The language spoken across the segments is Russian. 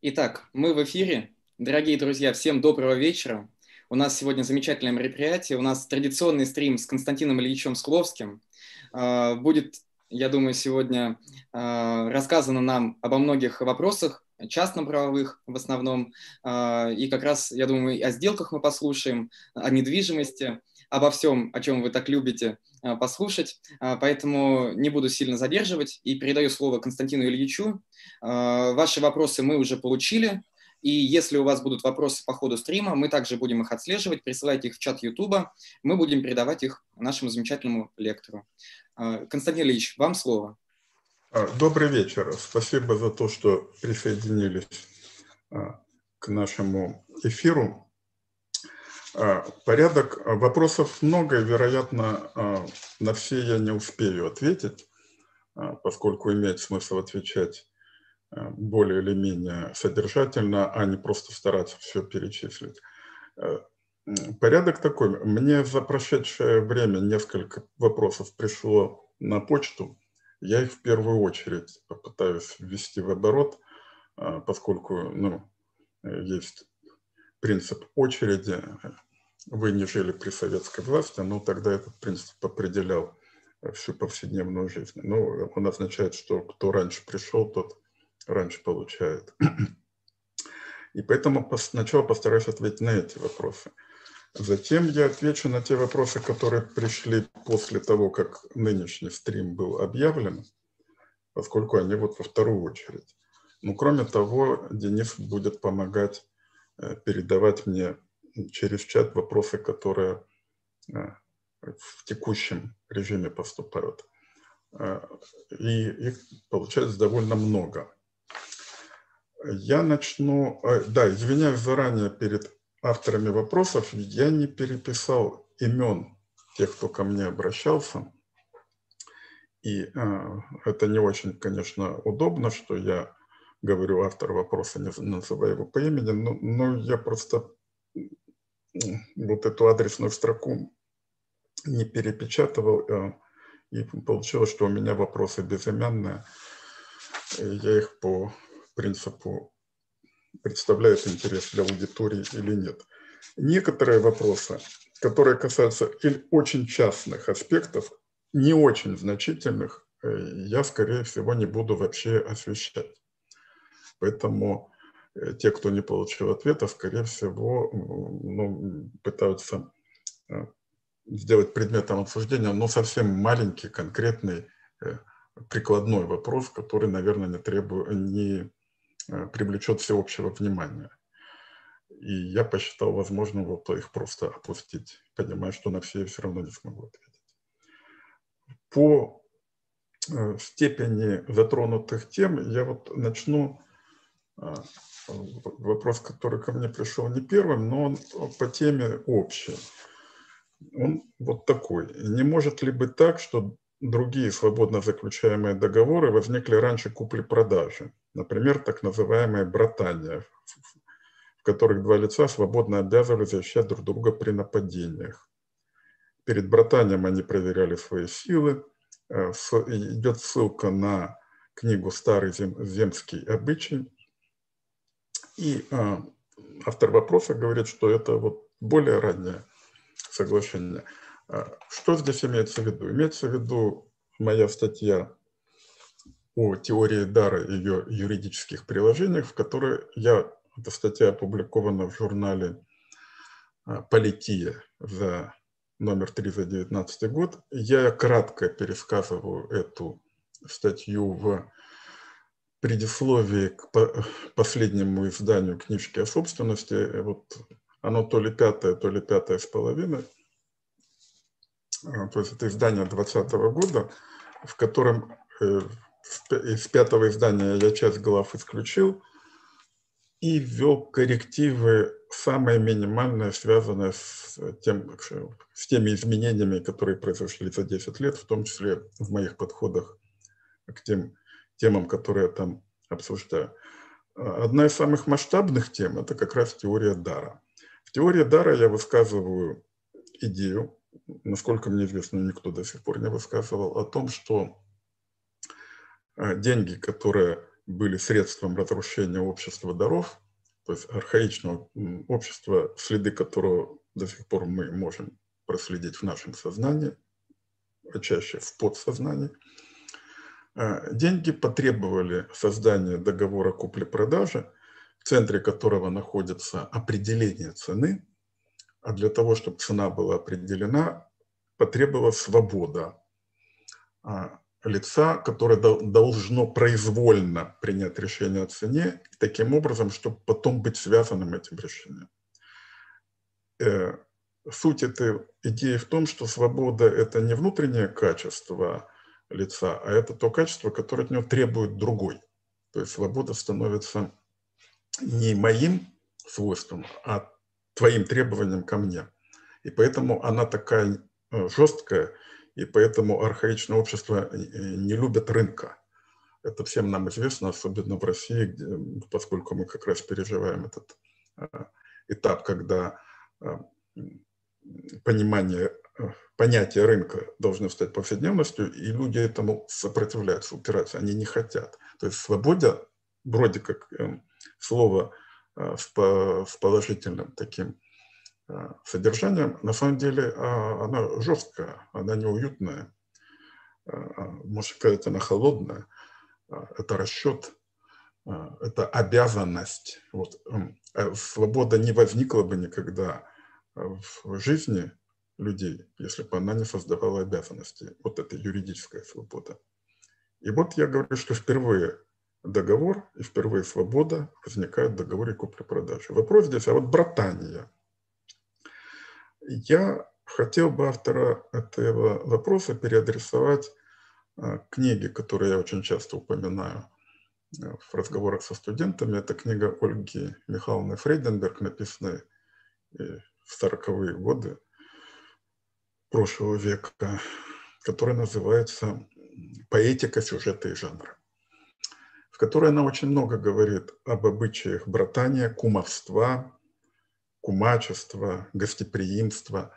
Итак, мы в эфире. Дорогие друзья, всем доброго вечера. У нас сегодня замечательное мероприятие. У нас традиционный стрим с Константином Ильичем Скловским. А, будет, я думаю, сегодня а, рассказано нам обо многих вопросах, частно-правовых в основном. А, и как раз, я думаю, о сделках мы послушаем, о недвижимости, обо всем, о чем вы так любите послушать. Поэтому не буду сильно задерживать и передаю слово Константину Ильичу. Ваши вопросы мы уже получили. И если у вас будут вопросы по ходу стрима, мы также будем их отслеживать, присылайте их в чат YouTube, мы будем передавать их нашему замечательному лектору. А, Константин Ильич, вам слово. А, добрый вечер. Спасибо за то, что присоединились а, к нашему эфиру. Порядок вопросов много, вероятно, на все я не успею ответить, поскольку имеет смысл отвечать Э, более или менее содержательно, а не просто стараться все перечислить. Э, порядок такой. Мне за прошедшее время несколько вопросов пришло на почту. Я их в первую очередь попытаюсь ввести в оборот, э, поскольку ну, есть принцип очереди. Вы не жили при советской власти, но тогда этот принцип определял всю повседневную жизнь. Ну, он означает, что кто раньше пришел, тот раньше получают. И поэтому сначала постараюсь ответить на эти вопросы. Затем я отвечу на те вопросы, которые пришли после того, как нынешний стрим был объявлен, поскольку они вот во вторую очередь. Ну, кроме того, Денис будет помогать э, передавать мне через чат вопросы, которые э, в текущем режиме поступают. Э, и их получается довольно много. Я начну... Э, да, извиняюсь заранее перед авторами вопросов. Я не переписал имен тех, кто ко мне обращался. И это не очень, конечно, удобно, что я говорю автор вопроса, не называя его по имени, но, но я просто вот эту адресную строку не перепечатывал, э, и получилось, что у меня вопросы безымянные. Я их по принципу представляет интерес для аудитории или нет. Некоторые вопросы, которые касаются или очень частных аспектов, не очень значительных, э, я, скорее всего, не буду вообще освещать. Поэтому те, кто не получил ответа, скорее всего, ну, пытаются э, сделать предметом обсуждения, но совсем маленький, конкретный, прикладной вопрос, который, наверное, не, требует, не Э, привлечет всеобщего внимания. И я посчитал возможным вот их просто опустить, понимая, что на все я все равно не смогу ответить. По э, степени затронутых тем я вот начну э, вопрос, который ко мне пришел не первым, но он по теме общий. Он вот такой. Не может ли быть так, что другие свободно заключаемые договоры возникли раньше купли-продажи? Например, так называемые братания, в которых два лица свободно обязывали защищать друг друга при нападениях. Перед братанием они проверяли свои силы. Э, идет ссылка на книгу «Старый земский обычай». И э, автор вопроса говорит, что это вот более раннее соглашение. Э, что здесь имеется в виду? Имеется в виду моя статья о теории дара и ее юридических приложениях, в которой я, эта статья опубликована в журнале а, «Полития» за номер 3 за 2019 год. Я кратко пересказываю эту статью в предисловии к последнему изданию книжки о собственности. Вот оно то ли пятое, то ли пятое с половиной. А, то есть это издание 2020 года, в котором э, из пятого издания я часть глав исключил и ввел коррективы, самые минимальные, связанные с, тем, с теми изменениями, которые произошли за 10 лет, в том числе в моих подходах к тем темам, которые я там обсуждаю. Одна из самых масштабных тем – это как раз теория дара. В теории дара я высказываю идею, насколько мне известно, никто до сих пор не высказывал, о том, что Э, деньги, которые были средством разрушения общества даров, то есть архаичного общества, следы которого до сих пор мы можем проследить в нашем сознании, а чаще в подсознании. А, деньги потребовали создания договора купли-продажи, в центре которого находится определение цены, а для того, чтобы цена была определена, потребовалась свобода а, лица, которое должно произвольно принять решение о цене, таким образом, чтобы потом быть связанным этим решением. Э, суть этой идеи в том, что свобода – это не внутреннее качество лица, а это то качество, которое от него требует другой. То есть свобода становится не моим свойством, а твоим требованием ко мне. И поэтому она такая э, жесткая, и поэтому архаичное общество не любит рынка. Это всем нам известно, особенно в России, где, поскольку мы как раз переживаем этот э, этап, когда э, понимание, понятие рынка должно стать повседневностью, и люди этому сопротивляются, упираются, они не хотят. То есть свобода, вроде как слово Э, с положительным таким э, содержанием, на самом деле а, она жесткая, она неуютная, э, а, может сказать, она холодная, это расчет, это обязанность. Вот. Свобода не возникла бы никогда в жизни людей, если бы она не создавала обязанности. Вот это юридическая свобода. И вот я говорю, что впервые договор, и впервые свобода возникает в договоре купли-продажи. Вопрос здесь, а вот братания. Я хотел бы автора этого вопроса переадресовать а, книги, которые я очень часто упоминаю а, в разговорах со студентами. Это книга Ольги Михайловны Фрейденберг, написанная э, в 40-е годы прошлого века, которая называется «Поэтика сюжета и жанра» в которой она очень много говорит об обычаях братания, кумовства, кумачества, гостеприимства.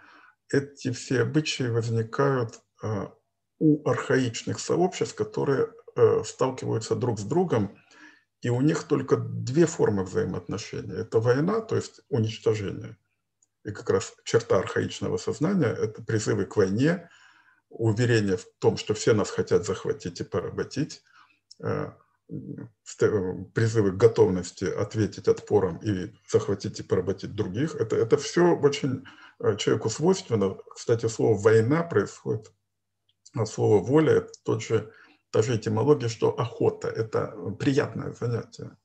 Эти все обычаи возникают а, у архаичных сообществ, которые э, сталкиваются друг с другом, и у них только две формы взаимоотношений. Это война, то есть уничтожение. И как раз черта архаичного сознания – это призывы к войне, уверение в том, что все нас хотят захватить и поработить, э, призывы к готовности ответить отпором и захватить и поработить других, это, это все очень э, человеку свойственно. Кстати, слово «война» происходит от слова «воля», это тот же, та же этимология, что охота – это приятное занятие.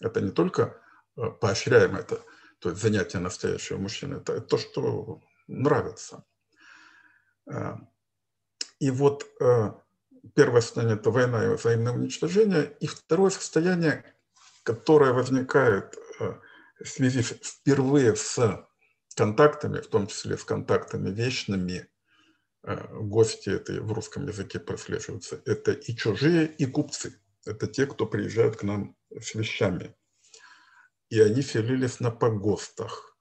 Это не только э, поощряемое, это, то есть занятие настоящего мужчины, это, то, что нравится. Э, и вот Первое состояние – это война и взаимное уничтожение. И второе состояние, которое возникает э, в связи впервые с контактами, в том числе с контактами вечными, э, гости это в русском языке прослеживаются, это и чужие, и купцы. Это те, кто приезжают к нам с вещами. И они селились на погостах.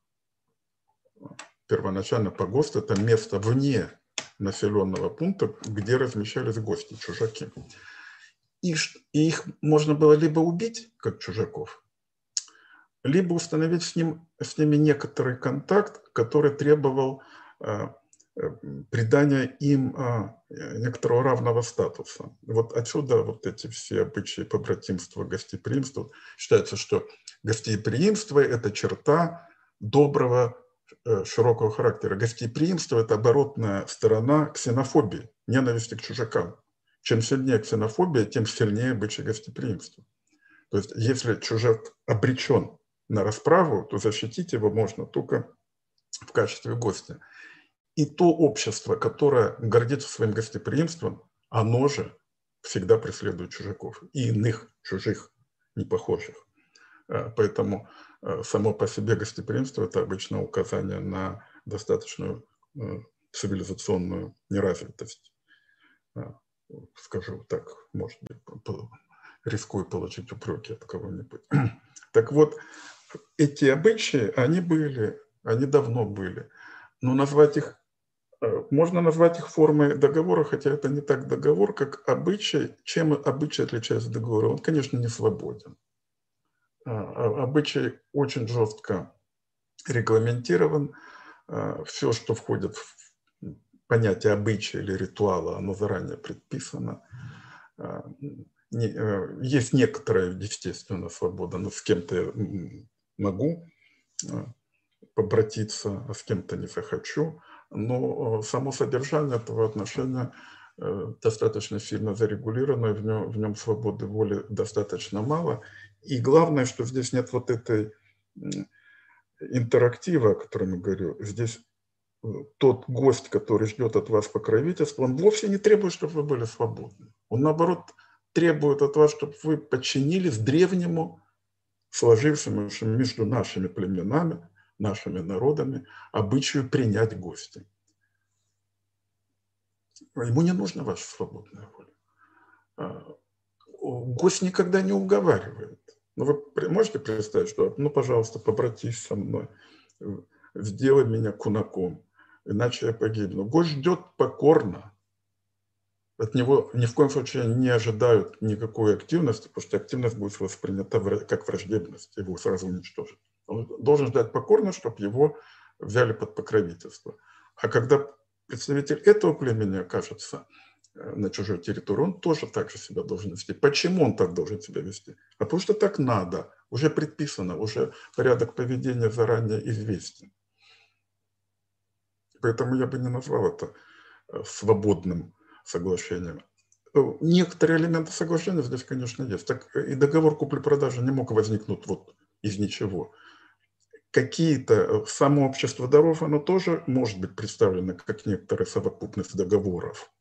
Первоначально погост – это место вне населенного пункта, где размещались гости, чужаки. И, и их можно было либо убить, как чужаков, либо установить с, ним, с ними некоторый контакт, который требовал э, придания им э, некоторого равного статуса. Вот отсюда вот эти все обычаи побратимства, гостеприимства. Считается, что гостеприимство – это черта доброго Э, широкого характера. Гостеприимство – это оборотная сторона ксенофобии, ненависти к чужакам. Чем сильнее ксенофобия, тем сильнее обычай гостеприимства. То есть если чужак обречен на расправу, то защитить его можно только в качестве гостя. И то общество, которое гордится своим гостеприимством, оно же всегда преследует чужаков и иных чужих, непохожих. Э, поэтому Э, само по себе гостеприимство – это обычно указание на достаточную э, цивилизационную неразвитость. Скажу так, может быть, рискую получить упреки от кого-нибудь. Так вот, эти обычаи, они были, они давно были. Но назвать их можно назвать их формой договора, хотя это не так договор, как обычай. Чем обычай отличается от договора? Он, конечно, не свободен. А, а, обычай очень жестко регламентирован. А, Все, что входит в понятие обычая или ритуала, оно заранее предписано. Э, есть некоторая, естественно, свобода, но с кем-то я могу побратиться, а с кем-то не захочу но э, само содержание этого отношения э, достаточно сильно зарегулировано, в нем, в нем свободы воли достаточно мало. И главное, что здесь нет вот этой интерактива, о котором я говорю. Здесь э, тот гость, который ждет от вас покровительства, он вовсе не требует, чтобы вы были свободны. Он, наоборот, требует от вас, чтобы вы подчинились древнему, сложившемуся между нашими племенами нашими народами обычаю принять гостя. Ему не нужна ваша свободная воля. А, гость никогда не уговаривает. Ну, вы можете представить, что, ну, пожалуйста, побратись со мной, сделай меня кунаком, иначе я погибну. Гость ждет покорно. От него ни в коем случае не ожидают никакой активности, потому что активность будет воспринята как враждебность, его сразу уничтожат. Он должен ждать покорно, чтобы его взяли под покровительство. А когда представитель этого племени окажется э, на чужой территории, он тоже так же себя должен вести. Почему он так должен себя вести? А потому что так надо, уже предписано, уже порядок поведения заранее известен. Поэтому я бы не назвал это э, свободным соглашением. Э, некоторые элементы соглашения здесь, конечно, есть. Так и договор купли-продажи не мог возникнуть вот из ничего какие-то, э, само общество даров, оно тоже может быть представлено как некоторая совокупность договоров.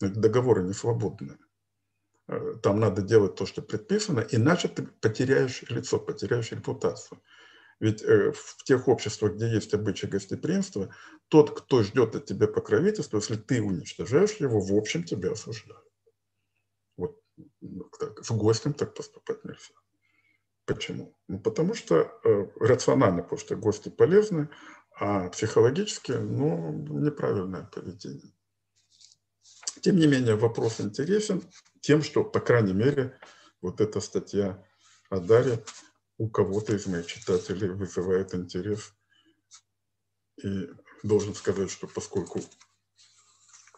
Договоры не свободные. Э, там надо делать то, что предписано, иначе ты потеряешь лицо, потеряешь репутацию. Ведь э, в тех обществах, где есть обычай гостеприимства, тот, кто ждет от тебя покровительства, если ты уничтожаешь его, в общем, тебя осуждают. Вот так, с гостем так поступать нельзя. Почему? Ну, потому что э, рационально, что гости полезны, а психологически, ну, неправильное поведение. Тем не менее, вопрос интересен тем, что, по крайней мере, вот эта статья о Даре у кого-то из моих читателей вызывает интерес. И должен сказать, что поскольку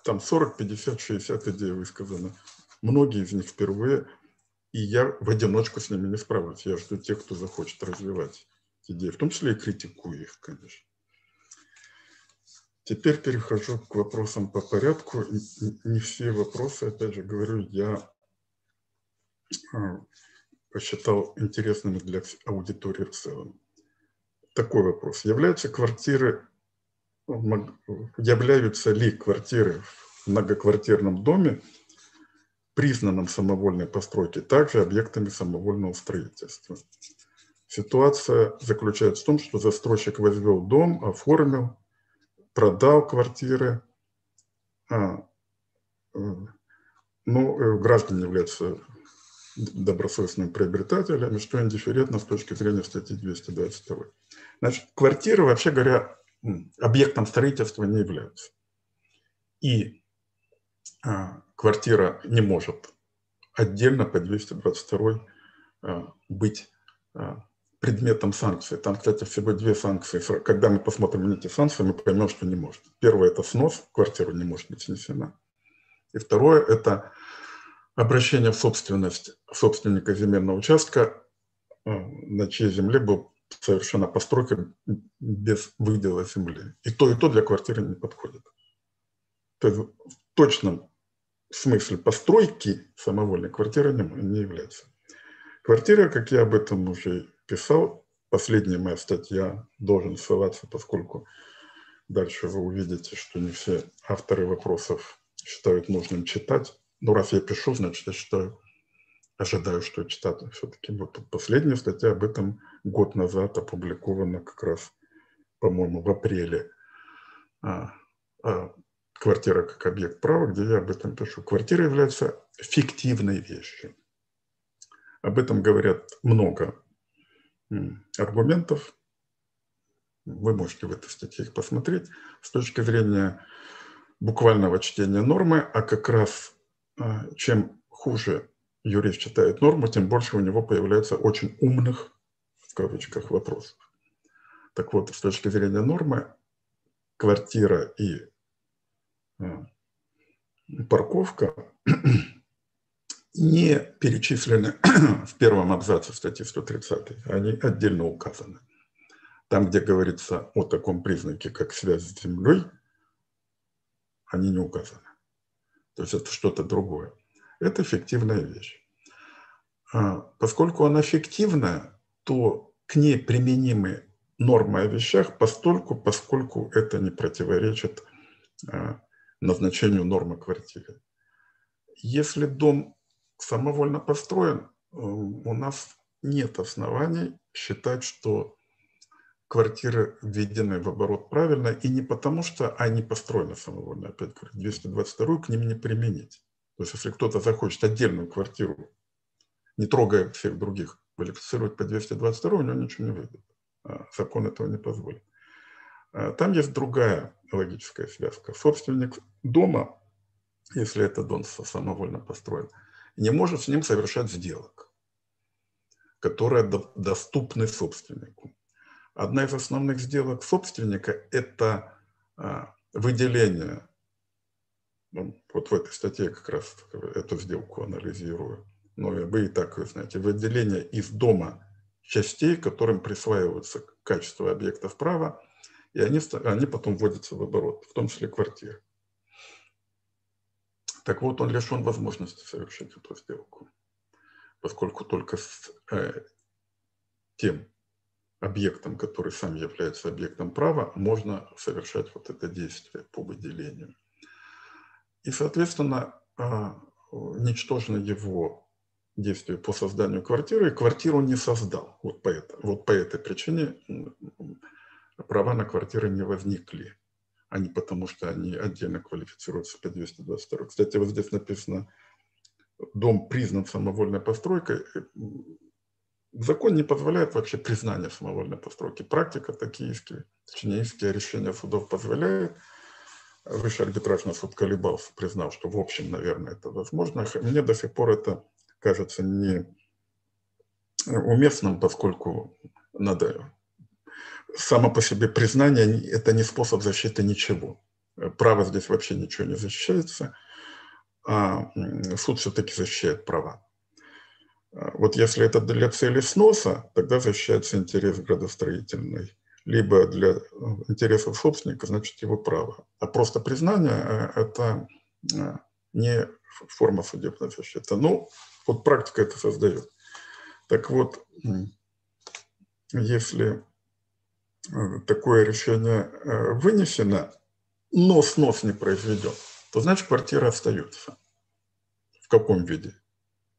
там 40, 50, 60 идей высказано, многие из них впервые – и я в одиночку с ними не справлюсь. Я жду тех, кто захочет развивать идеи, в том числе и критикую их, конечно. Теперь перехожу к вопросам по порядку. Не все вопросы, опять же говорю, я а, посчитал интересными для аудитории в целом. Такой вопрос. Являются квартиры, являются ли квартиры в многоквартирном доме признанном самовольной постройки, также объектами самовольного строительства. Ситуация заключается в том, что застройщик возвел дом, оформил, продал квартиры, а, э, ну, э, граждане являются добросовестными приобретателями, что индифферентно с точки зрения статьи 222. Значит, квартиры, вообще говоря, объектом строительства не являются. И а, квартира не может отдельно по 222 а, быть а, предметом санкций. Там, кстати, всего две санкции. Когда мы посмотрим на эти санкции, мы поймем, что не может. Первое – это снос, квартира не может быть снесена. И второе – это обращение в собственность собственника земельного участка, на чьей земле был совершена постройка без выдела земли. И то, и то для квартиры не подходит. То есть в точном смысле постройки самовольной квартиры не, не является. Квартира, как я об этом уже писал, последняя моя статья должен ссылаться, поскольку дальше вы увидите, что не все авторы вопросов считают нужным читать. Но раз я пишу, значит, я считаю, ожидаю, что читать. Все-таки вот последняя статья об этом год назад опубликована как раз, по-моему, в апреле. Квартира как объект права, где я об этом пишу. Квартира является фиктивной вещью. Об этом говорят много аргументов. Вы можете в этой статье их посмотреть с точки зрения буквального чтения нормы, а как раз а, чем хуже юрист читает норму, тем больше у него появляется очень умных, в кавычках, вопросов. Так вот, с точки зрения нормы, квартира и парковка не перечислены в первом абзаце статьи 130, они отдельно указаны. Там, где говорится о таком признаке, как связь с землей, они не указаны. То есть это что-то другое. Это фиктивная вещь. А, поскольку она фиктивная, то к ней применимы нормы о вещах постольку, поскольку это не противоречит а, назначению нормы квартиры. Если дом самовольно построен, э, у нас нет оснований считать, что квартиры введены в оборот правильно, и не потому, что они построены самовольно, опять говорю, 222 к ним не применить. То есть, если кто-то захочет отдельную квартиру, не трогая всех других, квалифицировать по 222, у него ничего не выйдет. А закон этого не позволит. А там есть другая логическая связка. Собственник дома, если это дом самовольно построен, не может с ним совершать сделок, которые доступны собственнику. Одна из основных сделок собственника – это а, выделение, ну, вот в этой статье как раз эту сделку анализирую, но вы и так ее знаете, выделение из дома частей, которым присваиваются качество объектов права, и они, они потом вводятся в оборот, в том числе квартиры. Так вот, он лишен возможности совершить эту сделку, поскольку только с э, тем объектом, который сам является объектом права, можно совершать вот это действие по выделению. И, соответственно, э, ничтожно его действие по созданию квартиры, и квартиру не создал. Вот по, это, вот по этой причине права на квартиры не возникли а не потому, что они отдельно квалифицируются по 222. Кстати, вот здесь написано, дом признан самовольной постройкой. Закон не позволяет вообще признания самовольной постройки. Практика такие иски, точнее, решения судов позволяет. Высший арбитражный суд колебался, признал, что в общем, наверное, это возможно. Мне до сих пор это кажется не уместным, поскольку надо само по себе признание – это не способ защиты ничего. Право здесь вообще ничего не защищается, а суд все-таки защищает права. Вот если это для цели сноса, тогда защищается интерес градостроительный. Либо для интересов собственника, значит, его право. А просто признание – это не форма судебной защиты. Ну, вот практика это создает. Так вот, если Э, такое решение э, вынесено, но снос не произведен, то значит квартира остается. В каком виде?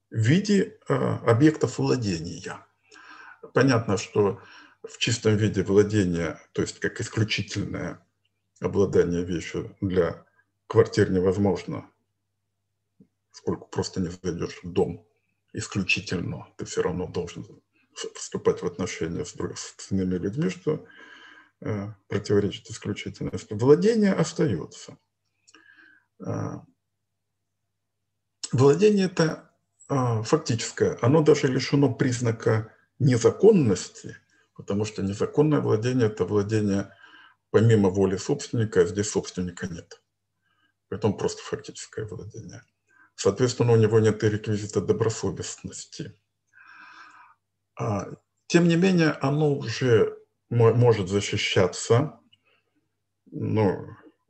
В виде э, объектов владения. Понятно, что в чистом виде владения, то есть как исключительное обладание вещью для квартир невозможно, сколько просто не зайдешь в дом исключительно, ты все равно должен вступать в отношения с, иными людьми, что э, противоречит исключительности. Владение остается. Э, владение это э, фактическое, оно даже лишено признака незаконности, потому что незаконное владение – это владение помимо воли собственника, а здесь собственника нет. Поэтому просто фактическое владение. Соответственно, у него нет и реквизита добросовестности. А, тем не менее, оно уже может защищаться, ну,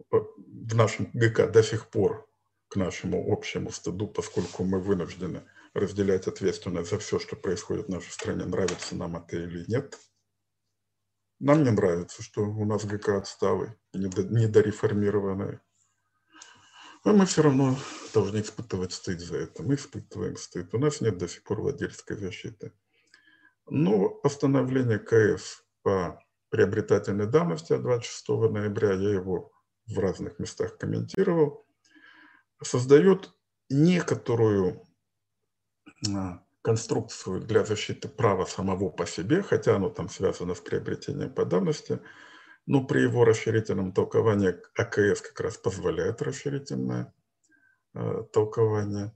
в нашем ГК до сих пор к нашему общему стыду, поскольку мы вынуждены разделять ответственность за все, что происходит в нашей стране, нравится нам это или нет. Нам не нравится, что у нас ГК отсталый, недореформированный. Но мы все равно должны испытывать стыд за это. Мы испытываем стыд. У нас нет до сих пор владельской защиты. Но постановление КС по приобретательной давности от 26 ноября, я его в разных местах комментировал, создает некоторую а, конструкцию для защиты права самого по себе, хотя оно там связано с приобретением по давности, но при его расширительном толковании АКС как раз позволяет расширительное э, толкование.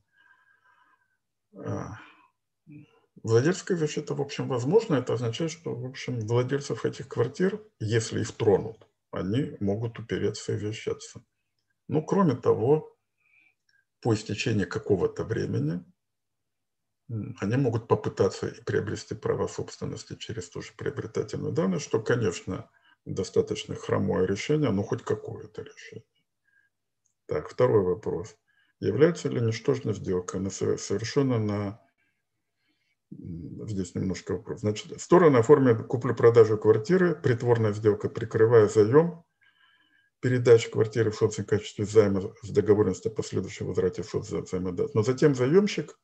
Владельческая защита, в общем, возможна. Это означает, что, в общем, владельцев этих квартир, если их тронут, они могут упереться и защищаться. Ну, кроме того, по истечении какого-то времени они могут попытаться и приобрести право собственности через ту же приобретательную данность, что, конечно, достаточно хромое решение, но хоть какое-то решение. Так, второй вопрос. Является ли ничтожная сделка она совершена на... Здесь немножко вопрос. Значит, стороны оформят куплю-продажу квартиры, притворная сделка, прикрывая заем, передача квартиры в собственном качестве займа с договоренностью о последующем возврате в соцзаймодат. Но затем заемщик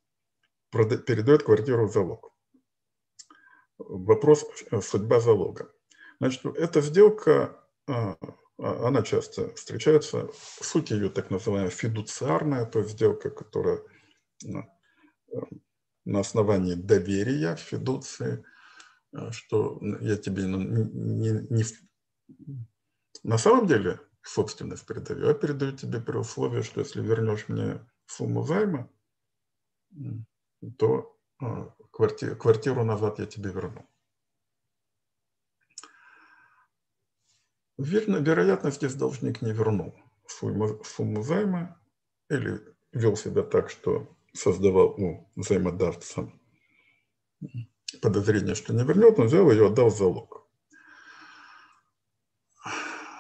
передает квартиру в залог. Вопрос э, судьба залога. Значит, эта сделка, а, а, она часто встречается, суть ее так называемая фидуциарная, то есть сделка, которая на основании доверия, фидуции, э, что я тебе не, не, не на самом деле собственность передаю, я передаю тебе при условии, что если вернешь мне сумму займа, то а, квартиру, квартиру назад я тебе верну. Верно, вероятно, здесь должник не вернул сумму, сумму займа или вел себя так, что создавал у взаимодавца подозрение, что не вернет, он взял ее, отдал в залог.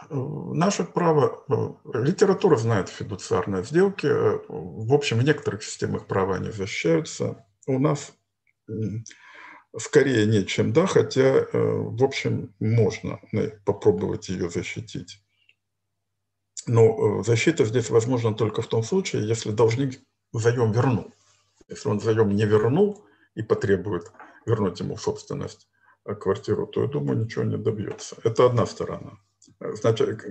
Наше право, литература знает фидуциарные сделки. В общем, в некоторых системах права они защищаются. У нас скорее нет, чем да, хотя, э, в общем, можно попробовать ее защитить. Но э, защита здесь возможна только в том случае, если должник заем вернул. Если он заем не вернул и потребует вернуть ему собственность э, квартиру, то, я думаю, ничего не добьется. Это одна сторона. Значит,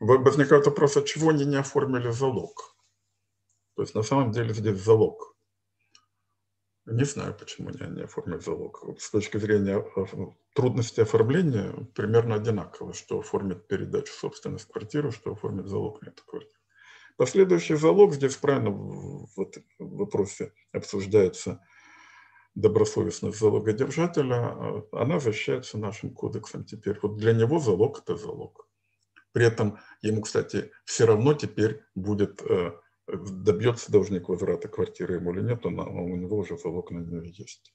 возникает вопрос, от чего они не оформили залог? То есть на самом деле здесь залог – не знаю, почему они не оформят залог. С точки зрения э, трудности оформления примерно одинаково, что оформить передачу собственности квартиры, что оформить залог на эту квартиру. Последующий залог, здесь правильно в вопросе обсуждается добросовестность залогодержателя, а она защищается нашим кодексом теперь. Вот для него залог – это залог. При этом ему, кстати, все равно теперь будет э, добьется должник возврата квартиры ему или нет, он, у него уже залог на нее есть.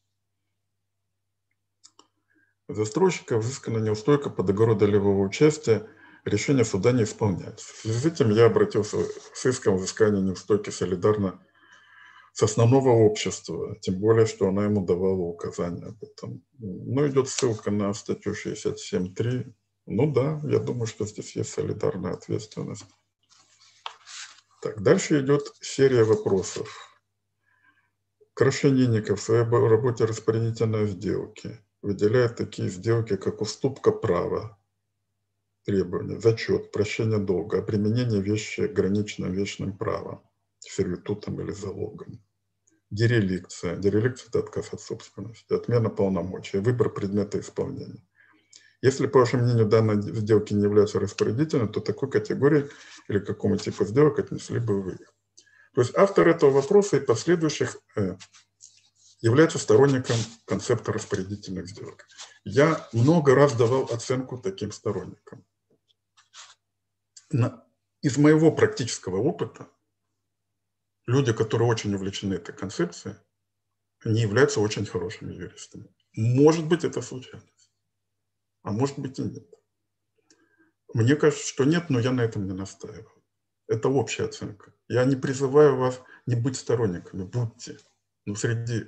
Застройщика взыскана неустойка по договору долевого участия, решение суда не исполняется. В связи с этим я обратился с иском взыскания неустойки солидарно с основного общества, тем более, что она ему давала указания об этом. Ну, идет ссылка на статью 67.3. Ну да, я думаю, что здесь есть солидарная ответственность. Так, дальше идет серия вопросов. Крашенинников в своей работе распорядительной сделки выделяет такие сделки, как уступка права, требования, зачет, прощение долга, применение вещи ограниченным вечным правом, сервитутом или залогом. Дереликция. Дереликция – это отказ от собственности, отмена полномочий, выбор предмета исполнения. Если, по вашему мнению, данные сделки не являются распорядительными, то такой категории или какому типу сделок отнесли бы вы их. То есть автор этого вопроса и последующих э, является сторонником концепта распорядительных сделок. Я много раз давал оценку таким сторонникам. Из моего практического опыта люди, которые очень увлечены этой концепцией, не являются очень хорошими юристами. Может быть, это случайно а может быть и нет. Мне кажется, что нет, но я на этом не настаиваю. Это общая оценка. Я не призываю вас не быть сторонниками, будьте. Но среди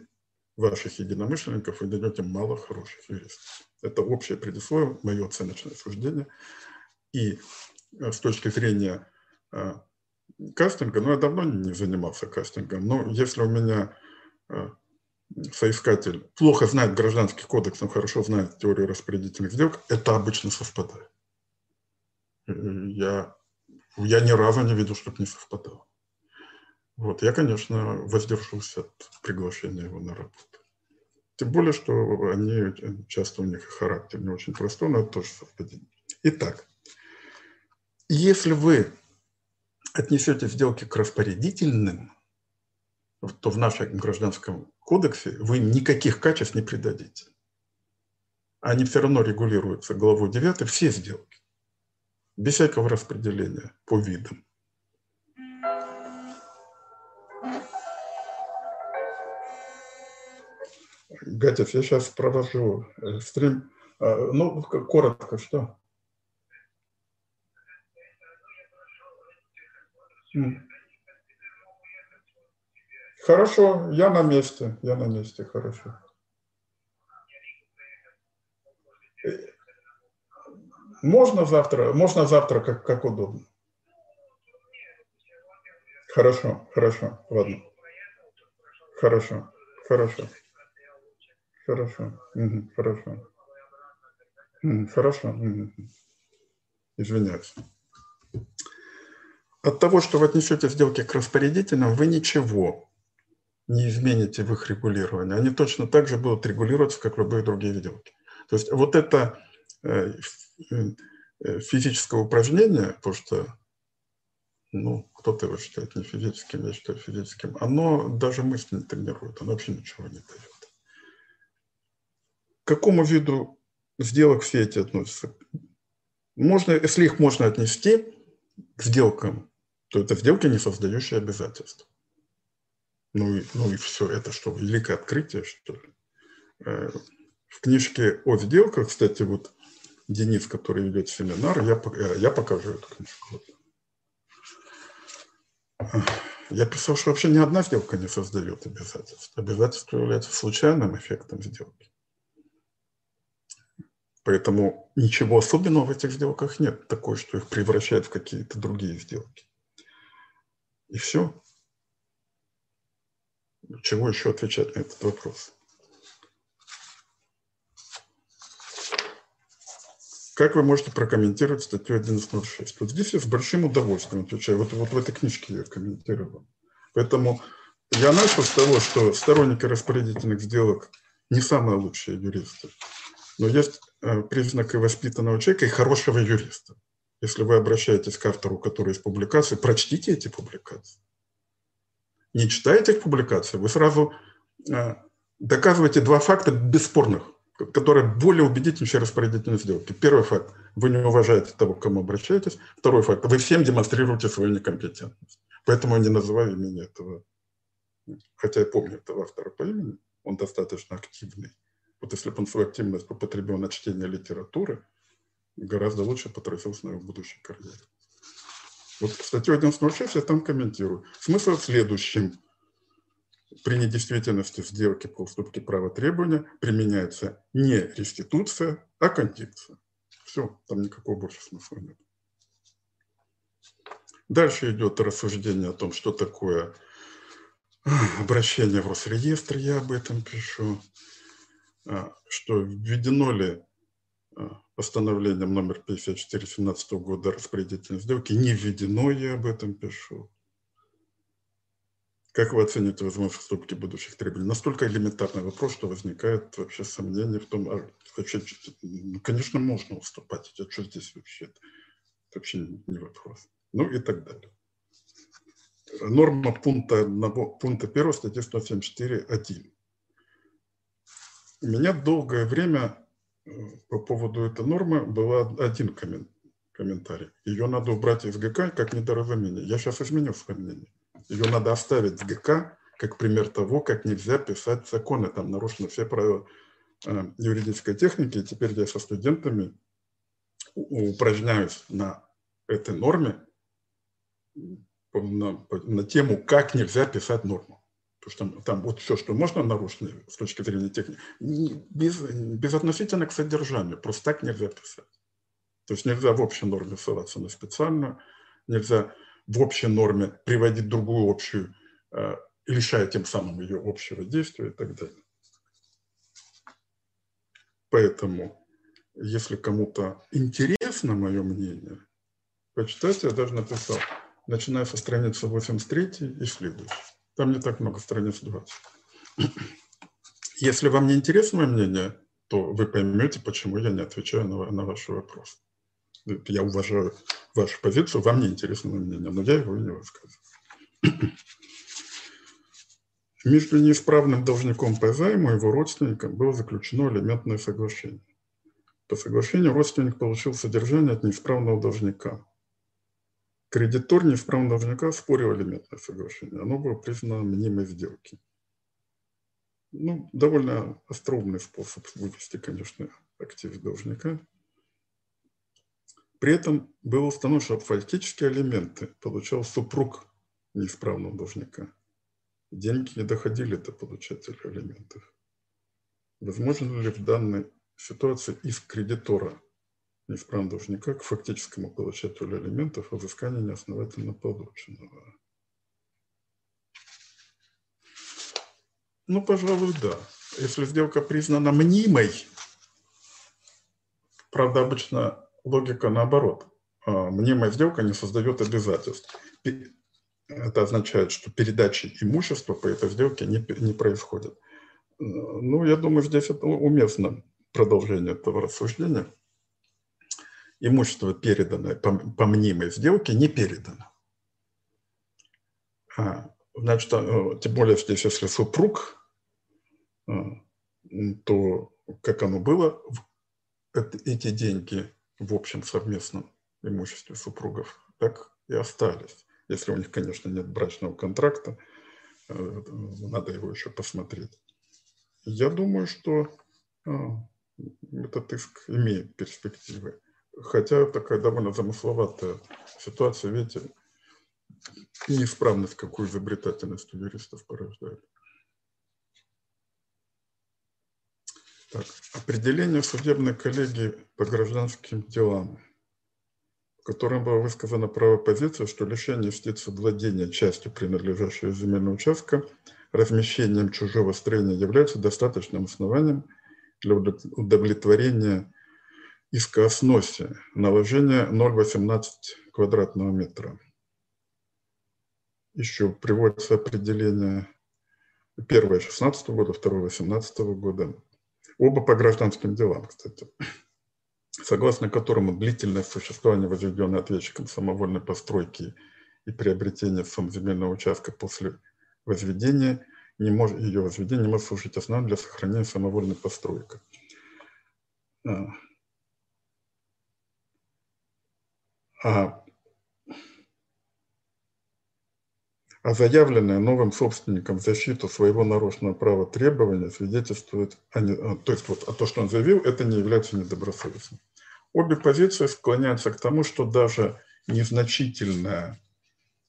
ваших единомышленников вы найдете мало хороших юристов. Это общее предисловие, мое оценочное суждение. И с точки зрения э, кастинга, ну, я давно не занимался кастингом, но если у меня э, соискатель плохо знает гражданский кодекс, но хорошо знает теорию распорядительных сделок, это обычно совпадает. Я, я ни разу не видел, чтобы не совпадало. Вот, я, конечно, воздержался от приглашения его на работу. Тем более, что они часто у них характер не очень простой, но это тоже совпадение. Итак, если вы отнесете сделки к распорядительным, то в нашем гражданском кодексе вы никаких качеств не придадите. Они все равно регулируются главой 9, все сделки, без всякого распределения по видам. Гатев, я сейчас провожу э, стрим. А, ну, коротко, что? Хорошо, я на месте, я на месте, хорошо. Можно завтра, можно завтра, как, как удобно. Хорошо, хорошо, ладно. Хорошо, хорошо. Хорошо, угу, хорошо. Угу, хорошо. Угу. Извиняюсь. От того, что вы отнесете сделки к распорядителям, вы ничего не измените в их регулировании. Они точно так же будут регулироваться, как любые другие сделки. То есть вот это э, э, физическое упражнение, потому что ну, кто-то его считает не физическим, я считаю физическим, оно даже мысли не тренирует, оно вообще ничего не дает какому виду сделок все эти относятся? Можно, если их можно отнести к сделкам, то это сделки, не создающие обязательств. Ну и, ну и все, это что, великое открытие, что ли? Э, в книжке о сделках, кстати, вот Денис, который ведет семинар, я, э, я покажу эту книжку. Я писал, что вообще ни одна сделка не создает обязательств. Обязательство является случайным эффектом сделки. Поэтому ничего особенного в этих сделках нет, такое, что их превращают в какие-то другие сделки. И все. Чего еще отвечать на этот вопрос? Как вы можете прокомментировать статью 11.06? Вот здесь я с большим удовольствием отвечаю. Вот, вот в этой книжке я комментировал. Поэтому я начал с того, что сторонники распорядительных сделок не самые лучшие юристы. Но есть э, признаки воспитанного человека и хорошего юриста. Если вы обращаетесь к автору, который есть публикации, прочтите эти публикации. Не читаете их публикации, вы сразу э, доказываете два факта бесспорных, которые более убедительны, чем распорядительные сделки. Первый факт – вы не уважаете того, к кому обращаетесь. Второй факт – вы всем демонстрируете свою некомпетентность. Поэтому я не называю имени этого, хотя я помню этого автора по имени, он достаточно активный. Вот если бы он свою активность употребил на чтение литературы, гораздо лучше потрудился на его будущей карьере. Вот статью 11.06 я там комментирую. Смысл в следующем. При недействительности сделки по уступке права требования применяется не реституция, а контекция. Все, там никакого больше смысла нет. Дальше идет рассуждение о том, что такое обращение в Росреестр, я об этом пишу. А, что введено ли постановлением номер 54 17 года распорядительной сделки, не введено, я об этом пишу. Как вы оцените возможность вступки будущих требований? Настолько элементарный вопрос, что возникает вообще сомнение в том, а ну, конечно, можно уступать, а что здесь вообще? Это вообще не вопрос. Ну и так далее. Норма пункта, пункта 1 статьи 174.1 у меня долгое время по поводу этой нормы был один комментарий. Ее надо убрать из ГК как недоразумение. Я сейчас изменю свое мнение. Ее надо оставить в ГК как пример того, как нельзя писать законы. Там нарушены все правила э, юридической техники. И теперь я со студентами упражняюсь на этой норме, на, на тему, как нельзя писать норму. Потому что там вот все, что можно нарушено с точки зрения техники, без, безотносительно к содержанию, просто так нельзя писать. То есть нельзя в общей норме ссылаться на специальную, нельзя в общей норме приводить другую общую, э, лишая тем самым ее общего действия и так далее. Поэтому, если кому-то интересно мое мнение, почитайте, я даже написал начиная со страницы 83 и следующей. Там не так много страниц 20. Если вам не интересно мое мнение, то вы поймете, почему я не отвечаю на, на ваши вопросы. Я уважаю вашу позицию, вам не интересно мое мнение, но я его не высказываю. Между неисправным должником по займу и его родственником было заключено элементное соглашение. По соглашению родственник получил содержание от неисправного должника. Кредитор неисправного должника спорил элементное соглашение. Оно было признано мнимой сделки. Ну, довольно остроумный способ вывести, конечно, актив должника. При этом было установлено, что фактические элементы получал супруг неисправного должника. Деньги не доходили до получателя элементов. Возможно ли в данной ситуации иск кредитора неисправного должника к фактическому получателю элементов о взыскании неосновательно полученного? Ну, пожалуй, да. Если сделка признана мнимой, правда, обычно логика наоборот. А, мнимая сделка не создает обязательств. Это означает, что передачи имущества по этой сделке не, не происходит. Ну, я думаю, здесь это уместно продолжение этого рассуждения. Имущество, переданное по, по мнимой сделке, не передано. А, значит, а, тем более здесь, если супруг, а, то как оно было, эти деньги в общем совместном имуществе супругов так и остались. Если у них, конечно, нет брачного контракта, надо его еще посмотреть. Я думаю, что а, этот иск имеет перспективы. Хотя такая довольно замысловатая ситуация, видите, неисправность, какую изобретательность у юристов порождает. Так, определение судебной коллегии по гражданским делам – в котором была высказана право позиция, что лишение юстиции владения частью принадлежащего земельного участка размещением чужого строения является достаточным основанием для удовлетворения иска о сносе наложения 0,18 квадратного метра. Еще приводится определение первое 16 года, второе 18 года. Оба по гражданским делам, кстати согласно которому длительное существование возведенной ответчиком самовольной постройки и приобретения сам земельного участка после возведения не может, ее возведение не может служить основой для сохранения самовольной постройки. А, а, заявленное новым собственником защиту своего нарушенного права требования свидетельствует, о не, а, то есть вот, а то, что он заявил, это не является недобросовестным. Обе позиции склоняются к тому, что даже незначительное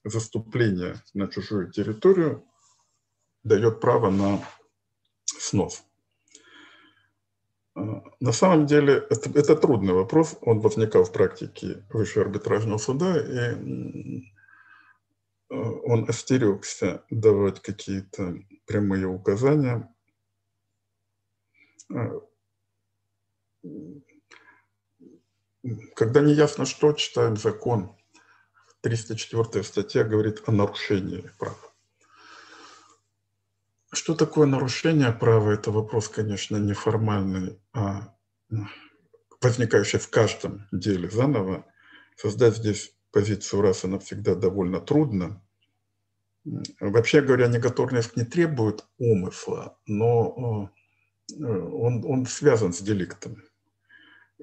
заступление на чужую территорию дает право на снос. На самом деле это, это трудный вопрос, он возникал в практике Высшего арбитражного суда, и он остерегся давать какие-то прямые указания когда не ясно, что читаем закон, 304 статья говорит о нарушении права. Что такое нарушение права? Это вопрос, конечно, неформальный, а возникающий в каждом деле заново. Создать здесь позицию раз и навсегда довольно трудно. Вообще говоря, иск не требует умысла, но э, он, он связан с деликтом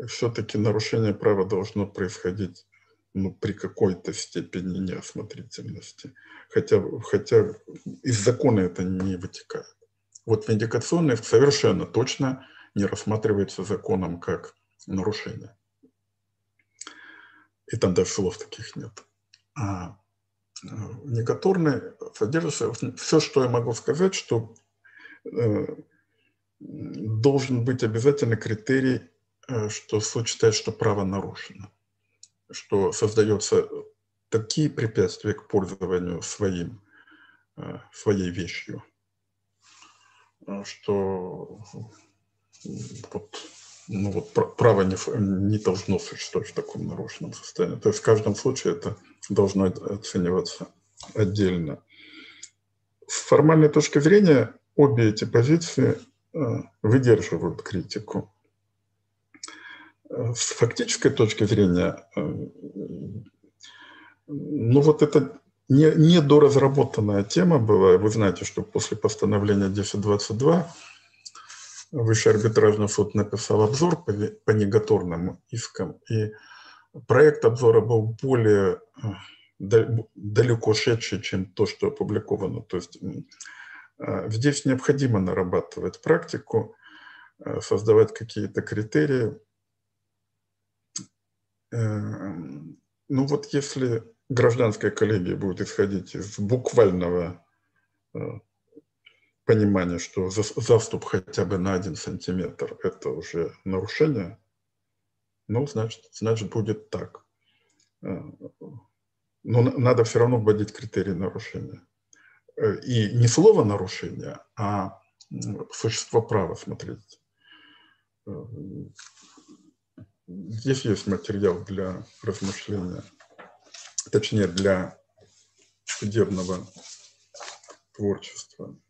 все-таки нарушение права должно происходить ну, при какой-то степени неосмотрительности. Хотя, хотя из закона это не вытекает. Вот виндикационный совершенно точно не рассматривается законом как нарушение. И там даже слов таких нет. А э, негаторный содержится... Все, что я могу сказать, что э, должен быть обязательно критерий Э, что суд считает, что право нарушено, что создаются такие препятствия к пользованию своим, э, своей вещью, э, что вот, ну вот право не, не должно существовать в таком нарушенном состоянии. То есть в каждом случае это должно оцениваться отдельно. С формальной точки зрения обе эти позиции э, выдерживают критику. Э, с фактической точки зрения, э, ну вот это не, недоразработанная тема была. Вы знаете, что после постановления 1022 Высший арбитражный суд написал обзор по, по негаторным искам, и проект обзора был более далеко шедший, чем то, что опубликовано. То есть здесь необходимо нарабатывать практику, создавать какие-то критерии. Эм, ну вот если гражданская коллегия будет исходить из буквального э, понимания, что заступ хотя бы на один сантиметр – это уже нарушение, ну, значит, значит будет так. Э, но надо все равно вводить критерии нарушения. Э, и не слово нарушение, а существо права смотрите. Здесь есть материал для размышления точнее для судебного творчества.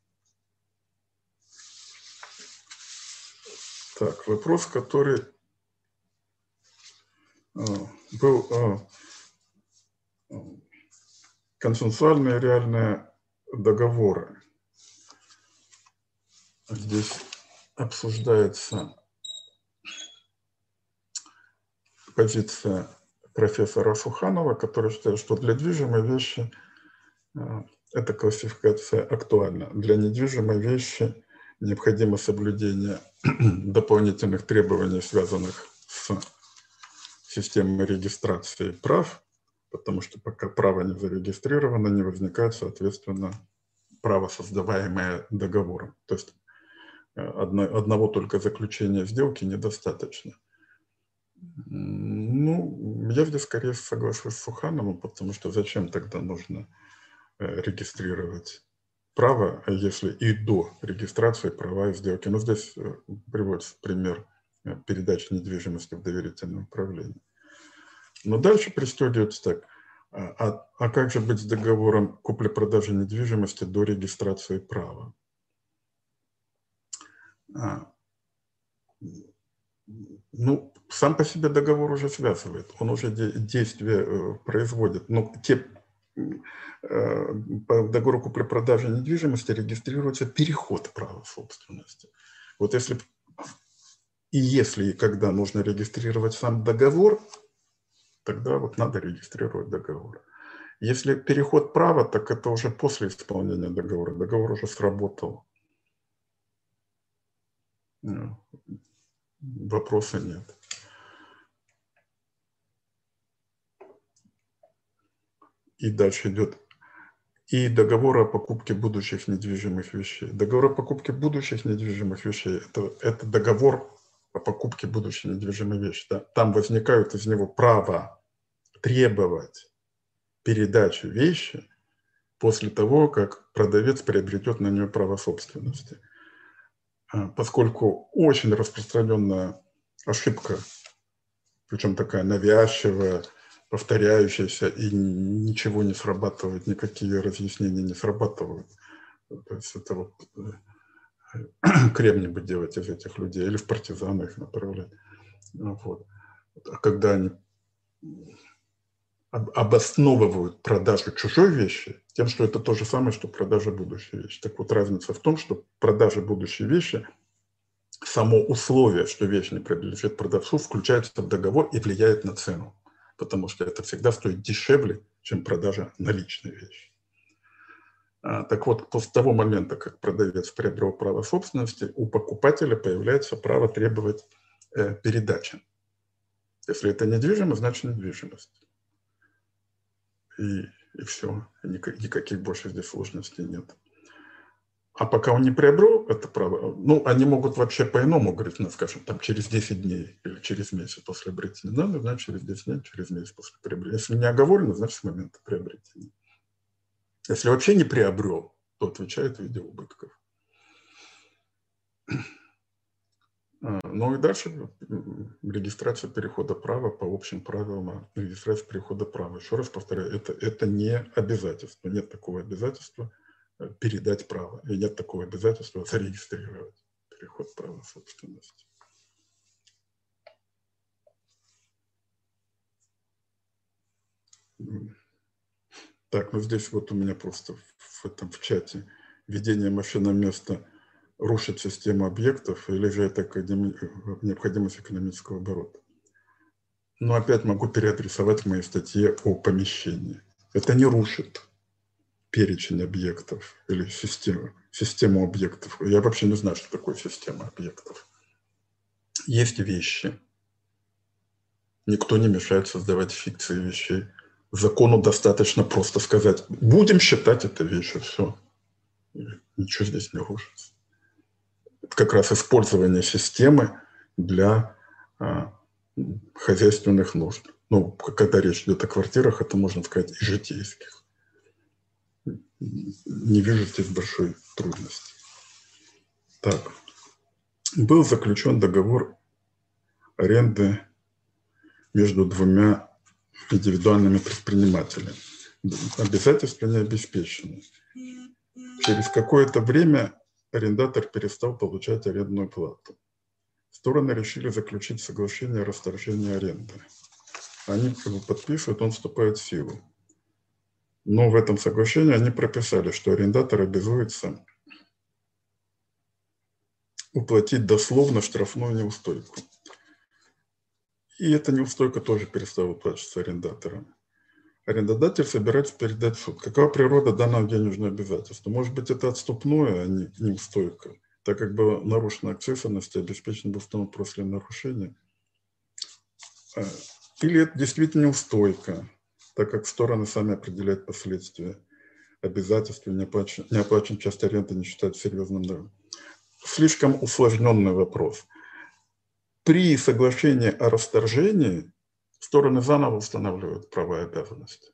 Так, вопрос, который а, был а, консенсуальные реальные договоры. Здесь обсуждается позиция профессора Суханова, который считает, что для движимой вещи э, эта классификация актуальна. Для недвижимой вещи необходимо соблюдение дополнительных требований, связанных с системой регистрации прав, потому что пока право не зарегистрировано, не возникает, соответственно, право, создаваемое договором. То есть э, одного только заключения сделки недостаточно – ну, я здесь скорее соглашусь с Сухановым, потому что зачем тогда нужно э, регистрировать право, а если и до регистрации права и сделки. Ну, здесь э, приводится пример э, передачи недвижимости в доверительное управление. Но дальше пристегивается так. А, а, а как же быть с договором купли-продажи недвижимости до регистрации права? Ну, сам по себе договор уже связывает, он уже действие э, производит. Но те э, по договору купли-продажи недвижимости регистрируется переход права собственности. Вот если и если и когда нужно регистрировать сам договор, тогда вот надо регистрировать договор. Если переход права, так это уже после исполнения договора. Договор уже сработал Вопроса нет. И дальше идет и договор о покупке будущих недвижимых вещей. Договор о покупке будущих недвижимых вещей это, – это договор о покупке будущей недвижимой вещи. Да? Там возникают из него право требовать передачи вещи после того, как продавец приобретет на нее право собственности – поскольку очень распространенная ошибка, причем такая навязчивая, повторяющаяся, и ничего не срабатывает, никакие разъяснения не срабатывают. То есть это вот э, кремни бы делать из этих людей, или в партизаны их направлять. Вот. А когда они обосновывают продажу чужой вещи тем, что это то же самое, что продажа будущей вещи. Так вот, разница в том, что продажа будущей вещи, само условие, что вещь не принадлежит продавцу, включается в договор и влияет на цену, потому что это всегда стоит дешевле, чем продажа наличной вещи. А, так вот, после того момента, как продавец приобрел право собственности, у покупателя появляется право требовать э, передачи. Если это недвижимость, значит недвижимость и, и все. Никаких больше здесь сложностей нет. А пока он не приобрел это право, ну, они могут вообще по-иному говорить, ну, скажем, там, через 10 дней или через месяц после приобретения. Да, ну, значит, через 10 дней, через месяц после приобретения. Если не оговорено, значит, с момента приобретения. Если вообще не приобрел, то отвечает в виде убытков. А, ну и дальше регистрация перехода права по общим правилам регистрации перехода права. Еще раз повторяю, это, это не обязательство. Нет такого обязательства э, передать право. И нет такого обязательства зарегистрировать переход права собственности. Так, ну здесь вот у меня просто в этом в чате введение машины места рушит систему объектов или же это академи... необходимость экономического оборота. Но опять могу переадресовать в моей статье о помещении. Это не рушит перечень объектов или систему, систему объектов. Я вообще не знаю, что такое система объектов. Есть вещи. Никто не мешает создавать фикции вещей. Закону достаточно просто сказать, будем считать это вещью, все. Ничего здесь не рушится как раз использование системы для а, хозяйственных нужд. Ну, когда речь идет о квартирах, это можно сказать и житейских. Не вижу здесь большой трудности. Так. Был заключен договор аренды между двумя индивидуальными предпринимателями. Обязательства не обеспечены. Через какое-то время арендатор перестал получать арендную плату. Стороны решили заключить соглашение о расторжении аренды. Они его подписывают, он вступает в силу. Но в этом соглашении они прописали, что арендатор обязуется уплатить дословно штрафную неустойку. И эта неустойка тоже перестала выплачиваться арендаторам арендодатель собирается передать в суд. Какова природа данного денежного обязательства? Может быть, это отступное, а не неустойка, так как была нарушена акцессорность обеспечен был установлен после нарушения. А, или это действительно неустойка, так как стороны сами определяют последствия. Обязательства не оплачен, часть аренды не считать серьезным долгом. Слишком усложненный вопрос. При соглашении о расторжении стороны заново устанавливают права и обязанности.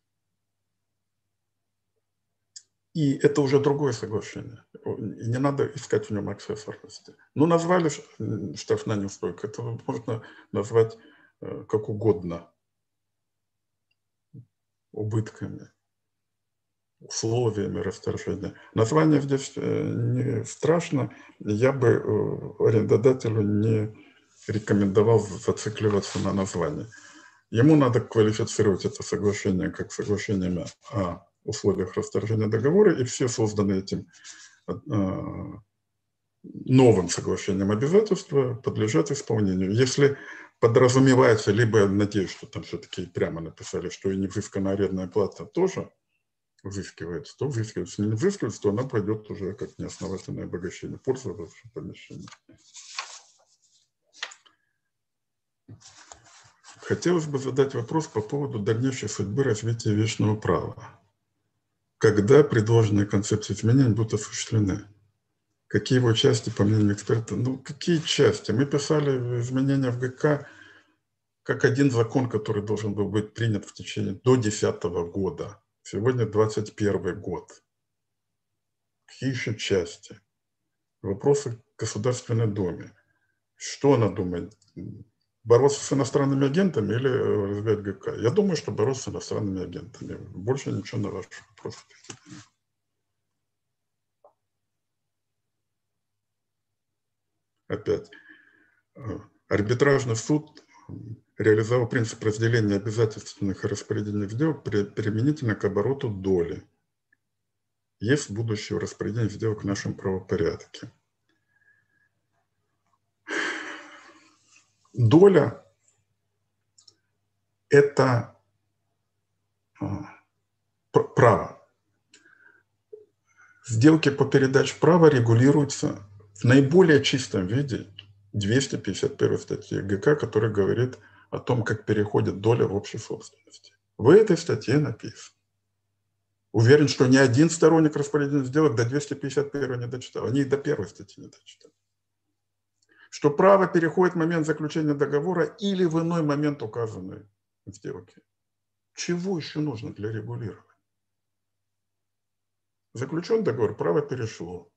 И это уже другое соглашение. Не надо искать в нем аксессуарности. Ну, назвали штрафная неустойка. Это можно назвать э, как угодно. Убытками, условиями расторжения. Название здесь э, не страшно. Я бы э, арендодателю не рекомендовал зацикливаться на названии. Ему надо квалифицировать это соглашение как соглашение о условиях расторжения договора, и все созданные этим э, новым соглашением обязательства подлежат исполнению. Если подразумевается, либо я надеюсь, что там все-таки прямо написали, что и невзысканная арендная плата тоже взыскивается, то взыскивается. Если не взыскивается, то она пойдет уже как неосновательное обогащение пользователя помещения. Хотелось бы задать вопрос по поводу дальнейшей судьбы развития вечного права. Когда предложенные концепции изменений будут осуществлены? Какие его части, по мнению эксперта? Ну, какие части? Мы писали изменения в ГК как один закон, который должен был быть принят в течение до 2010 года. Сегодня 21 год. Какие еще части? Вопросы Государственной Думе. Что она думает? Бороться с иностранными агентами или э, развивать ГК? Я думаю, что бороться с иностранными агентами. Больше ничего на ваш вопрос. Опять. Э, арбитражный суд реализовал принцип разделения обязательственных и распорядительных сделок применительно к обороту доли. Есть будущее распределение сделок в нашем правопорядке. Доля – это а, право. Сделки по передаче права регулируются в наиболее чистом виде 251 статьи ГК, которая говорит о том, как переходит доля в общей собственности. В этой статье написано. Уверен, что ни один сторонник распорядительных сделок до 251 не дочитал. Они и до первой статьи не дочитали что право переходит в момент заключения договора или в иной момент, указанный в. Чего еще нужно для регулирования? Заключен договор, право перешло.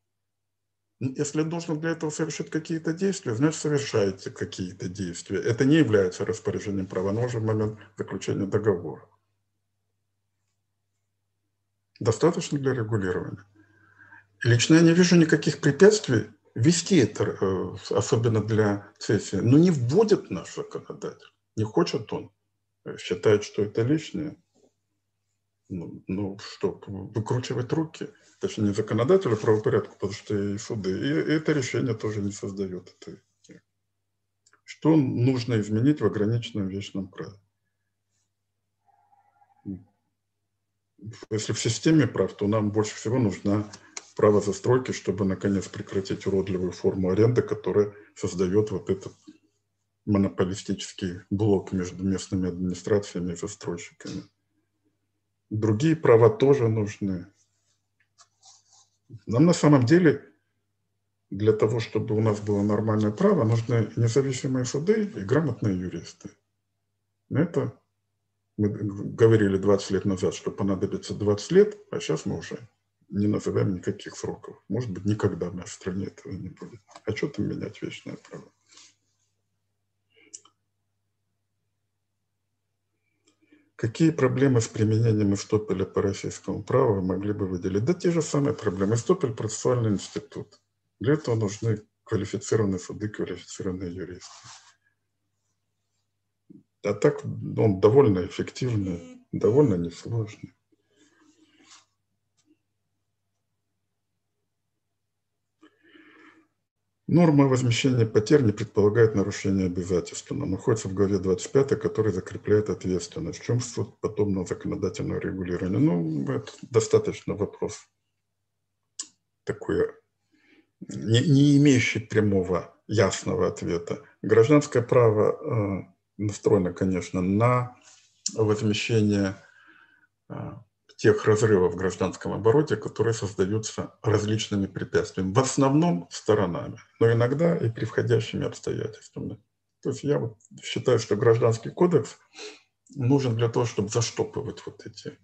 Если должен для этого совершить какие-то действия, значит, совершаете какие-то действия. Это не является распоряжением права, но уже в момент заключения договора. Достаточно для регулирования. Лично я не вижу никаких препятствий вести это, э, особенно для цессии. Но не вводит наш законодатель. Не хочет он. Э, считает, что это лишнее. Ну, ну что, выкручивать руки – точнее не законодателю правопорядку, потому что и суды, и, это решение тоже не создает. Это, что нужно изменить в ограниченном вечном праве? Если в системе прав, то нам больше всего нужна право застройки, чтобы наконец прекратить уродливую форму аренды, которая создает вот этот монополистический блок между местными администрациями и застройщиками. Другие права тоже нужны. Нам на самом деле для того, чтобы у нас было нормальное право, нужны независимые суды и грамотные юристы. Это мы говорили 20 лет назад, что понадобится 20 лет, а сейчас мы уже не называем никаких сроков. Может быть, никогда в нашей стране этого не будет. А что там менять вечное право? Какие проблемы с применением истопеля по российскому праву могли бы выделить? Да те же самые проблемы. Истопель – процессуальный институт. Для этого нужны квалифицированные суды, квалифицированные юристы. А так он довольно эффективный, довольно несложный. Норма возмещения потерь не предполагает нарушение обязательств, но находится в главе 25, который закрепляет ответственность. В чем суть подобного законодательного регулирования? Ну, это достаточно вопрос такой, не, не имеющий прямого, ясного ответа. Гражданское право э, настроено, конечно, на возмещение э, тех разрывов в гражданском обороте, которые создаются различными препятствиями, в основном сторонами, но иногда и при входящими обстоятельствами. То есть я вот считаю, что гражданский кодекс нужен для того, чтобы заштопывать вот эти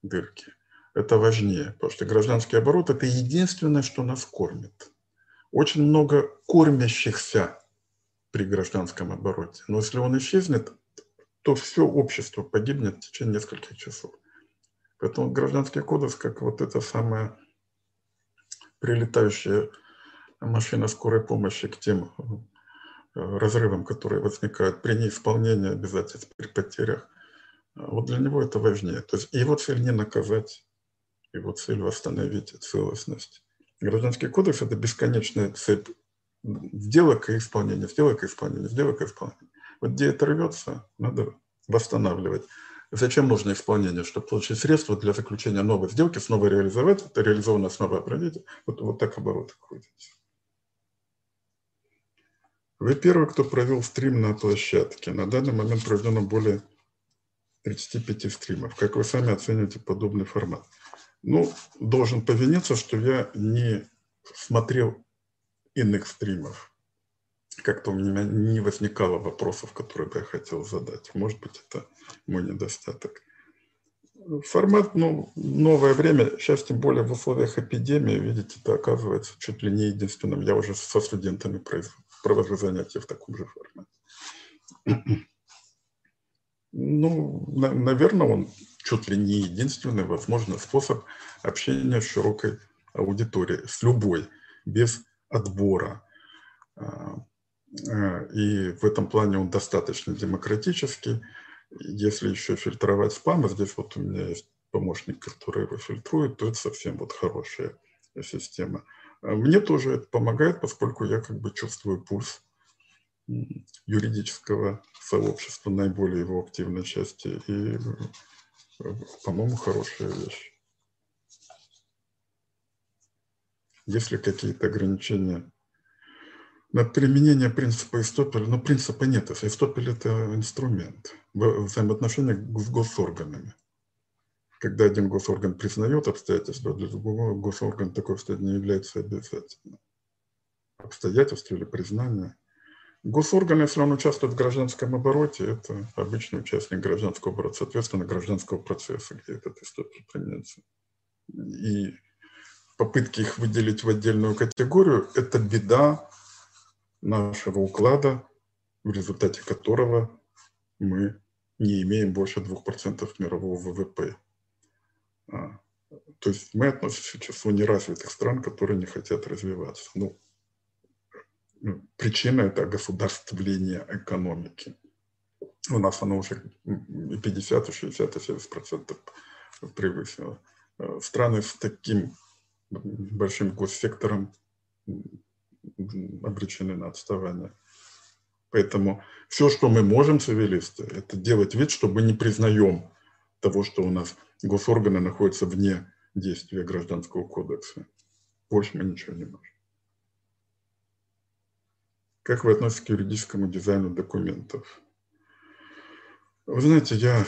дырки. Это важнее, потому что гражданский оборот – это единственное, что нас кормит. Очень много кормящихся при гражданском обороте. Но если он исчезнет, то все общество погибнет в течение нескольких часов. Поэтому гражданский кодекс, как вот эта самая прилетающая машина скорой помощи к тем э, разрывам, которые возникают при неисполнении обязательств, при потерях, вот для него это важнее. То есть его цель не наказать, его цель восстановить целостность. Гражданский кодекс – это бесконечная цепь сделок и исполнения, сделок и исполнения, сделок и исполнения. Вот где это рвется, надо восстанавливать. Зачем нужно исполнение? Чтобы получить средства для заключения новой сделки, снова реализовать, это реализовано снова оправдать. Вот, вот так обороты крутятся. Вы первый, кто провел стрим на площадке. На данный момент проведено более 35 стримов. Как вы сами оцениваете подобный формат? Ну, должен повиниться, что я не смотрел иных стримов как-то у меня не возникало вопросов, которые бы я хотел задать. Может быть, это мой недостаток. Формат, ну, новое время, сейчас тем более в условиях эпидемии, видите, это оказывается чуть ли не единственным. Я уже со студентами провожу занятия в таком же формате. Ну, на, наверное, он чуть ли не единственный, возможно, способ общения с широкой аудиторией, с любой, без отбора а, и в этом плане он достаточно демократический. Если еще фильтровать спам, а здесь вот у меня есть помощник, который его фильтрует, то это совсем вот хорошая система. А мне тоже это помогает, поскольку я как бы чувствую пульс юридического сообщества, наиболее его активной части. И, э, по-моему, хорошая вещь. Есть ли какие-то ограничения применение принципа Истопеля, но принципа нет. Истопель – это инструмент в взаимоотношениях с госорганами. Когда один госорган признает обстоятельства, для другого госоргана такое обстоятельство не является обязательным. Обстоятельство или признание. Госорган, если он участвует в гражданском обороте, это обычный участник гражданского оборота, соответственно, гражданского процесса, где этот истопель применяется. И попытки их выделить в отдельную категорию – это беда нашего уклада, в результате которого мы не имеем больше 2% мирового ВВП. А, то есть мы относимся к числу неразвитых стран, которые не хотят развиваться. Ну, ну причина – это государствление экономики. У нас оно уже и 50, и 60, и 70% превысило. А, страны с таким большим госсектором обречены на отставание. Поэтому все, что мы можем, цивилисты, это делать вид, что мы не признаем того, что у нас госорганы находятся вне действия Гражданского кодекса. Больше мы ничего не можем. Как вы относитесь к юридическому дизайну документов? Вы знаете, я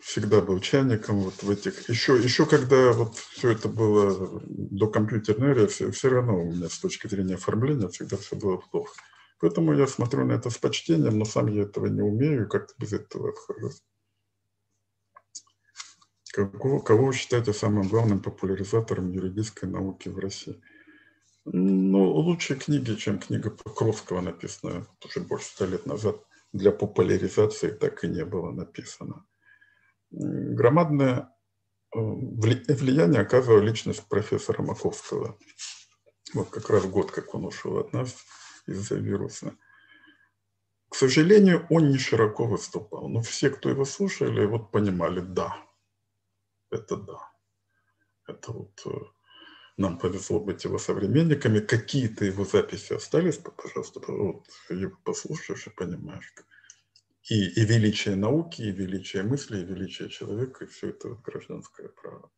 всегда был чайником вот в этих... Еще, еще когда вот все это было до компьютерной эры, все, все равно у меня с точки зрения оформления всегда все было плохо. Поэтому я смотрю на это с почтением, но сам я этого не умею, как-то без этого обхожусь. Кого, кого вы считаете самым главным популяризатором юридической науки в России? Ну, лучшие книги, чем книга Покровского, написанная уже больше ста лет назад, для популяризации так и не было написано. Громадное э, влияние оказывала личность профессора Маковского. Вот как раз год, как он ушел от нас – из-за вируса. К сожалению, он не широко выступал, но все, кто его слушали, вот понимали, да, это да. Это вот э, нам повезло быть его современниками. Какие-то его записи остались, пожалуйста, вот послушаешь и понимаешь. И, и величие науки, и величие мысли, и величие человека, и все это гражданское право.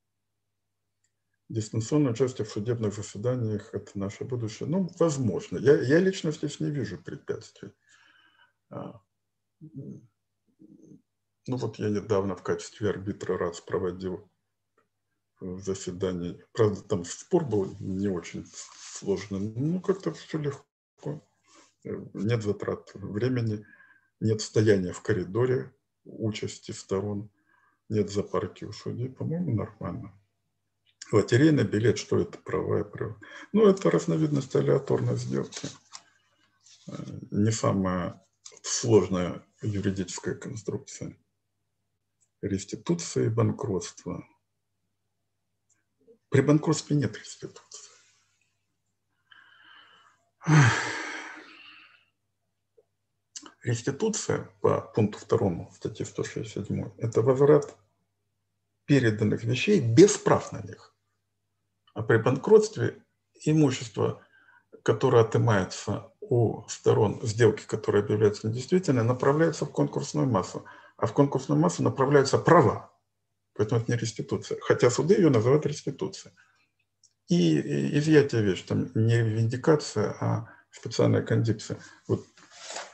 Дистанционное участие в судебных заседаниях – это наше будущее. Ну, возможно. Я, я лично здесь не вижу препятствий. А, ну, вот я недавно в качестве арбитра раз проводил заседание. Правда, там спор был не очень сложный. Ну, как-то все легко. Нет затрат времени, нет стояния в коридоре участи сторон, нет запарки у судей. По-моему, нормально. Лотерейный билет, что это права и права? Ну, это разновидность алиаторной сделки. Э, не самая сложная юридическая конструкция. Реституция и банкротство. При банкротстве нет реституции. Реституция по пункту второму статьи 167 – это возврат переданных вещей без прав на них. А при банкротстве имущество, которое отымается у сторон сделки, которая объявляется недействительной, направляется в конкурсную массу. А в конкурсную массу направляются права. Поэтому это не реституция. Хотя суды ее называют реституцией. И изъятие вещи, там не виндикация, а специальная кондикция. Вот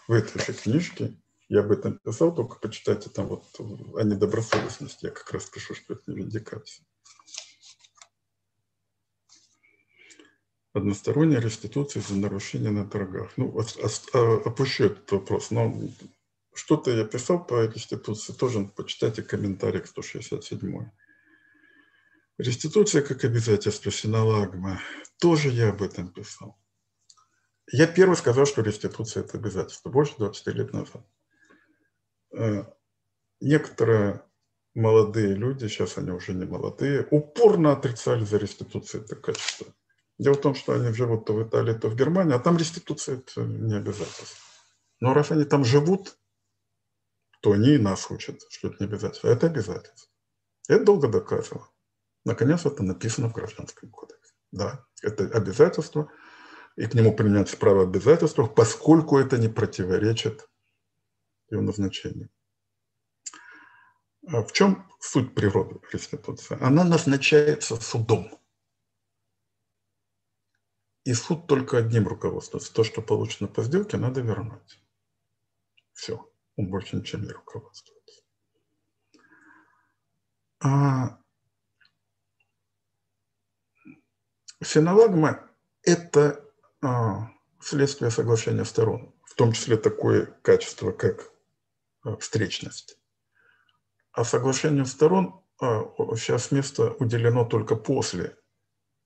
в этой же книжке я об этом писал, только почитайте там вот о недобросовестности. Я как раз пишу, что это не виндикация. односторонняя реституция за нарушение на торгах. Ну, а, опущу этот вопрос, но что-то я писал по реституции, тоже почитайте комментарий к 167. Реституция как обязательство синалагма. Тоже я об этом писал. Я первый сказал, что реституция – это обязательство, больше 20 лет назад. Э, некоторые молодые люди, сейчас они уже не молодые, упорно отрицали за реституцию это качество. Дело в том, что они живут то в Италии, то в Германии, а там реституция – это не обязательство. Но раз они там живут, то они и нас учат, что это не обязательство. Это обязательство. Это долго доказывало. Наконец, это написано в Гражданском кодексе. Да, это обязательство, и к нему применяется право обязательства, поскольку это не противоречит его назначению. А в чем суть природы реституции? Она назначается судом. И суд только одним руководствуется. То, что получено по сделке, надо вернуть. Все. Он больше ничем не руководствуется. А синалагма – это следствие соглашения сторон, в том числе такое качество, как а, встречность. А соглашению сторон а, сейчас место уделено только после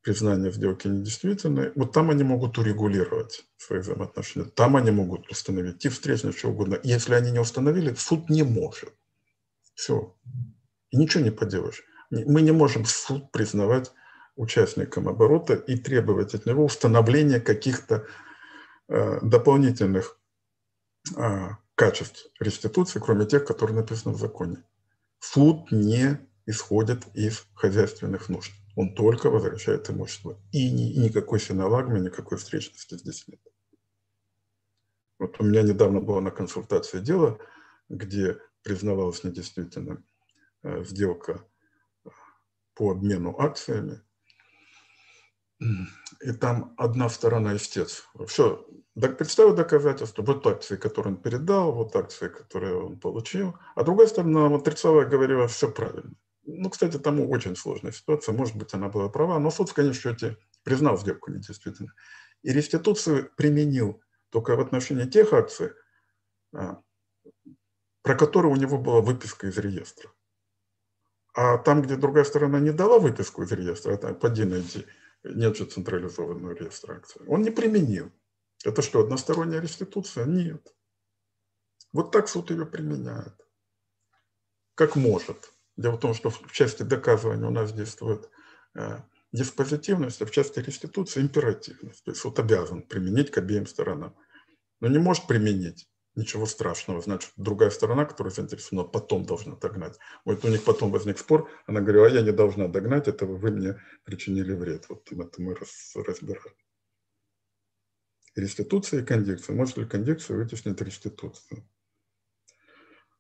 признания сделки недействительной, вот там они могут урегулировать свои взаимоотношения, там они могут установить тип встречный, что угодно. Если они не установили, суд не может. Все. И ничего не поделаешь. Мы не можем суд признавать участником оборота и требовать от него установления каких-то э, дополнительных э, качеств реституции, кроме тех, которые написаны в законе. Суд не исходит из хозяйственных нужд. Он только возвращает имущество. И, ни, и никакой синалагмы, никакой встречности здесь нет. Вот у меня недавно было на консультации дело, где признавалась недействительным э, сделка по обмену акциями. И там одна сторона истец. Все, представил доказательства, вот акции, которые он передал, вот акции, которые он получил. А другая сторона вот отрицала, говорила, все правильно. Ну, кстати, там очень сложная ситуация. Может быть, она была права, но суд в конечном счете признал сделку недействительной. И реституцию применил только в отношении тех акций, а, про которые у него была выписка из реестра. А там, где другая сторона не дала выписку из реестра, это поди найди, нет же централизованного реестра он не применил. Это что, односторонняя реституция? Нет. Вот так суд ее применяет. Как может. Дело в том, что в части доказывания у нас действует э, диспозитивность, а в части реституции императивность. То есть суд обязан применить к обеим сторонам. Но не может применить ничего страшного. Значит, другая сторона, которая заинтересована, потом должна догнать. Вот у них потом возник спор, она говорила, а я не должна догнать этого, вы мне причинили вред. Вот это мы раз, разбираем. Реституция и кондикция. Может ли кондикция вытеснить реституцию?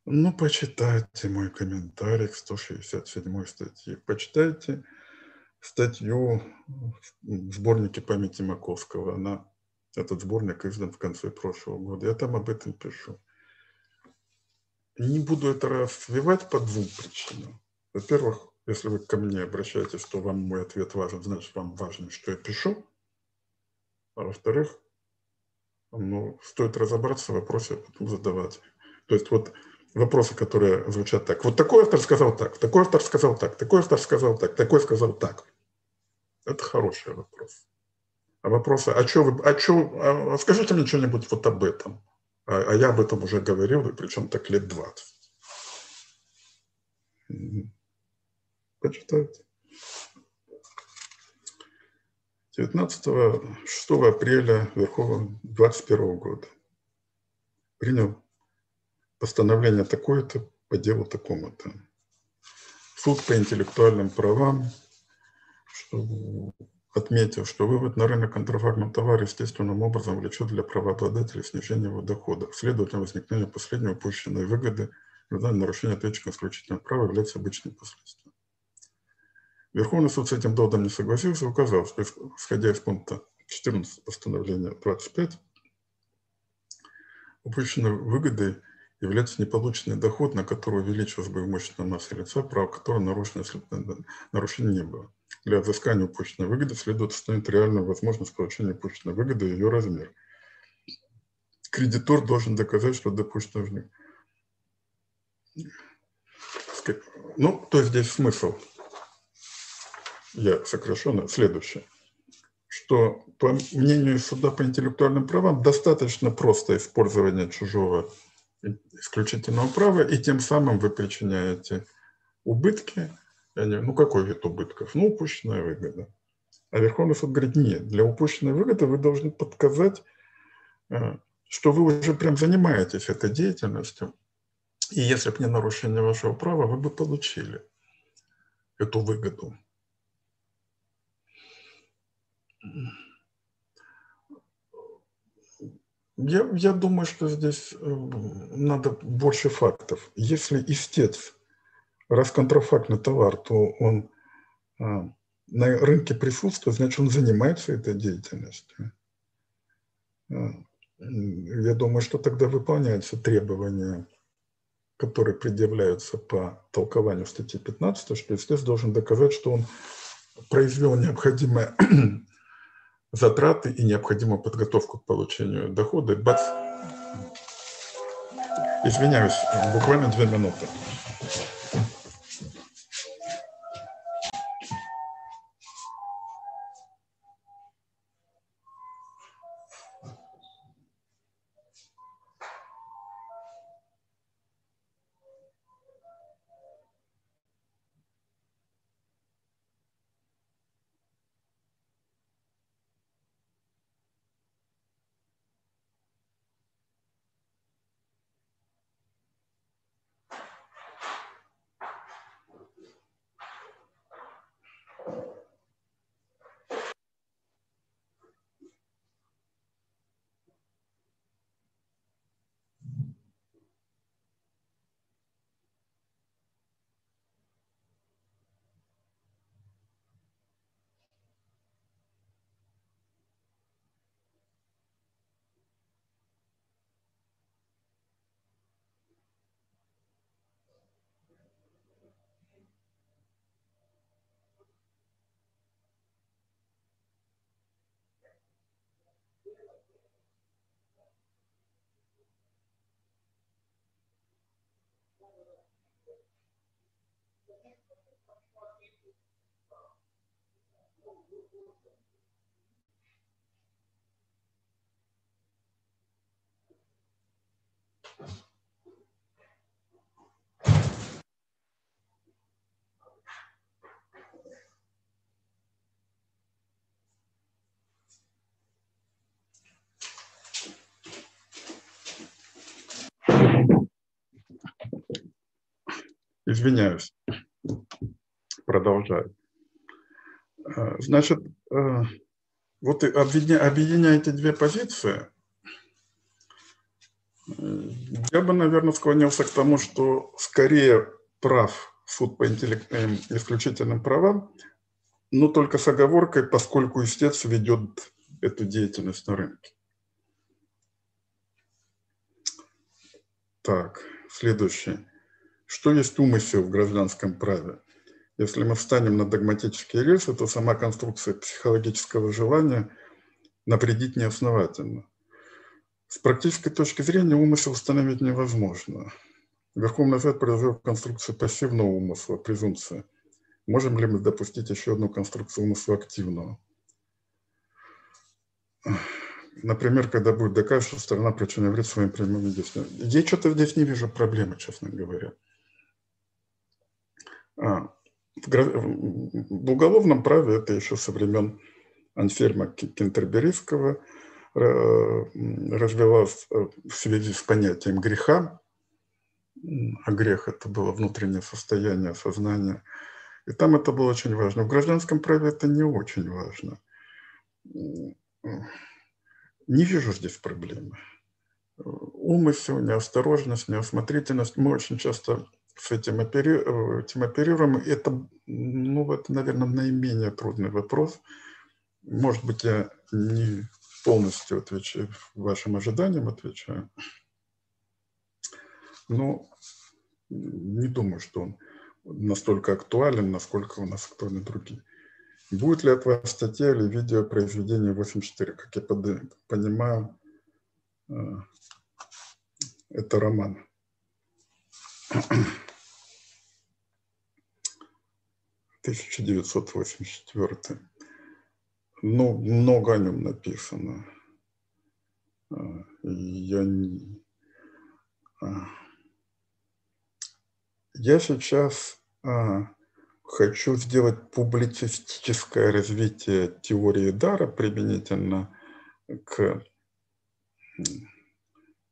Ну, почитайте мой комментарий к 167 статье. Почитайте статью в сборнике памяти Маковского. Она, этот сборник издан в конце прошлого года. Я там об этом пишу. Не буду это развивать по двум причинам. Во-первых, если вы ко мне обращаетесь, то вам мой ответ важен, значит, вам важно, что я пишу. А во-вторых, ну, стоит разобраться в вопросе, а потом задавать. То есть вот вопросы, которые звучат так. Вот такой автор сказал так, такой автор сказал так, такой автор сказал так, такой сказал так. Это хороший вопрос. А вопросы, а что вы, а что, а, скажите мне что-нибудь вот об этом. А, а я об этом уже говорил, и причем так лет 20. Почитайте. 19 6 апреля Верховного 21 года принял постановление такое-то по делу такому-то. Суд по интеллектуальным правам что, отметил, что вывод на рынок контрафактного товара естественным образом влечет для правообладателя снижение его доходов. Следовательно, возникновение последней упущенной выгоды в нарушение ответчика исключительного права является обычным последствием. Верховный суд с этим доводом не согласился и указал, что, исходя из пункта 14 постановления 25, упущенной выгодой – является неполученный доход, на который увеличилась бы имущественная масса лица, право которого нарушено, если нарушения не было. Для взыскания упущенной выгоды следует установить реальную возможность получения упущенной выгоды и ее размер. Кредитор должен доказать, что допущено Ну, то есть здесь смысл, я сокращенно, следующее, что по мнению суда по интеллектуальным правам достаточно просто использование чужого исключительного права, и тем самым вы причиняете убытки. Ну, какой вид убытков? Ну, упущенная выгода. А Верховный суд говорит, нет, для упущенной выгоды вы должны подсказать, э, что вы уже прям занимаетесь этой деятельностью. И если бы не нарушение вашего права, вы бы получили эту выгоду. Я, я думаю, что здесь э, надо больше фактов. Если истец, раз контрафактный товар, то он а, на рынке присутствует, значит, он занимается этой деятельностью. А, я думаю, что тогда выполняются требования, которые предъявляются по толкованию статьи 15, что истец должен доказать, что он произвел необходимое затраты и необходимую подготовку к получению дохода. Бац! Извиняюсь, буквально две минуты. Извиняюсь. Продолжаю. Э, значит, э, вот объединяя, эти две позиции – я бы, наверное, склонился к тому, что скорее прав суд по интеллект... исключительным правам, но только с оговоркой, поскольку истец ведет эту деятельность на рынке. Так, следующее. Что есть умысел в гражданском праве? Если мы встанем на догматические рельсы, то сама конструкция психологического желания навредить неосновательно. С практической точки зрения умысел установить невозможно. Верховный Совет произвел конструкцию пассивного умысла, презумпция. Можем ли мы допустить еще одну конструкцию умысла активного? Например, когда будет доказано, что сторона причиной вред своим прямым действием. Я что-то здесь не вижу проблемы, честно говоря. А, в уголовном праве это еще со времен Ансельма Кентерберийского развивалось э, в связи с понятием греха. А грех – это было внутреннее состояние сознания. И там это было очень важно. В гражданском праве это не очень важно. Не вижу здесь проблемы. Умысел, неосторожность, неосмотрительность. Мы очень часто с этим, опери... этим оперируем. Это, ну, это, наверное, наименее трудный вопрос. Может быть, я не полностью отвечаю вашим ожиданиям, отвечаю. Но не думаю, что он настолько актуален, насколько у нас актуальны другие. Будет ли от вас статья или видео произведение 84? Как я понимаю, э, это роман. 1984. Ну, много о нем написано. А, я. А, я сейчас а, хочу сделать публицистическое развитие теории дара применительно к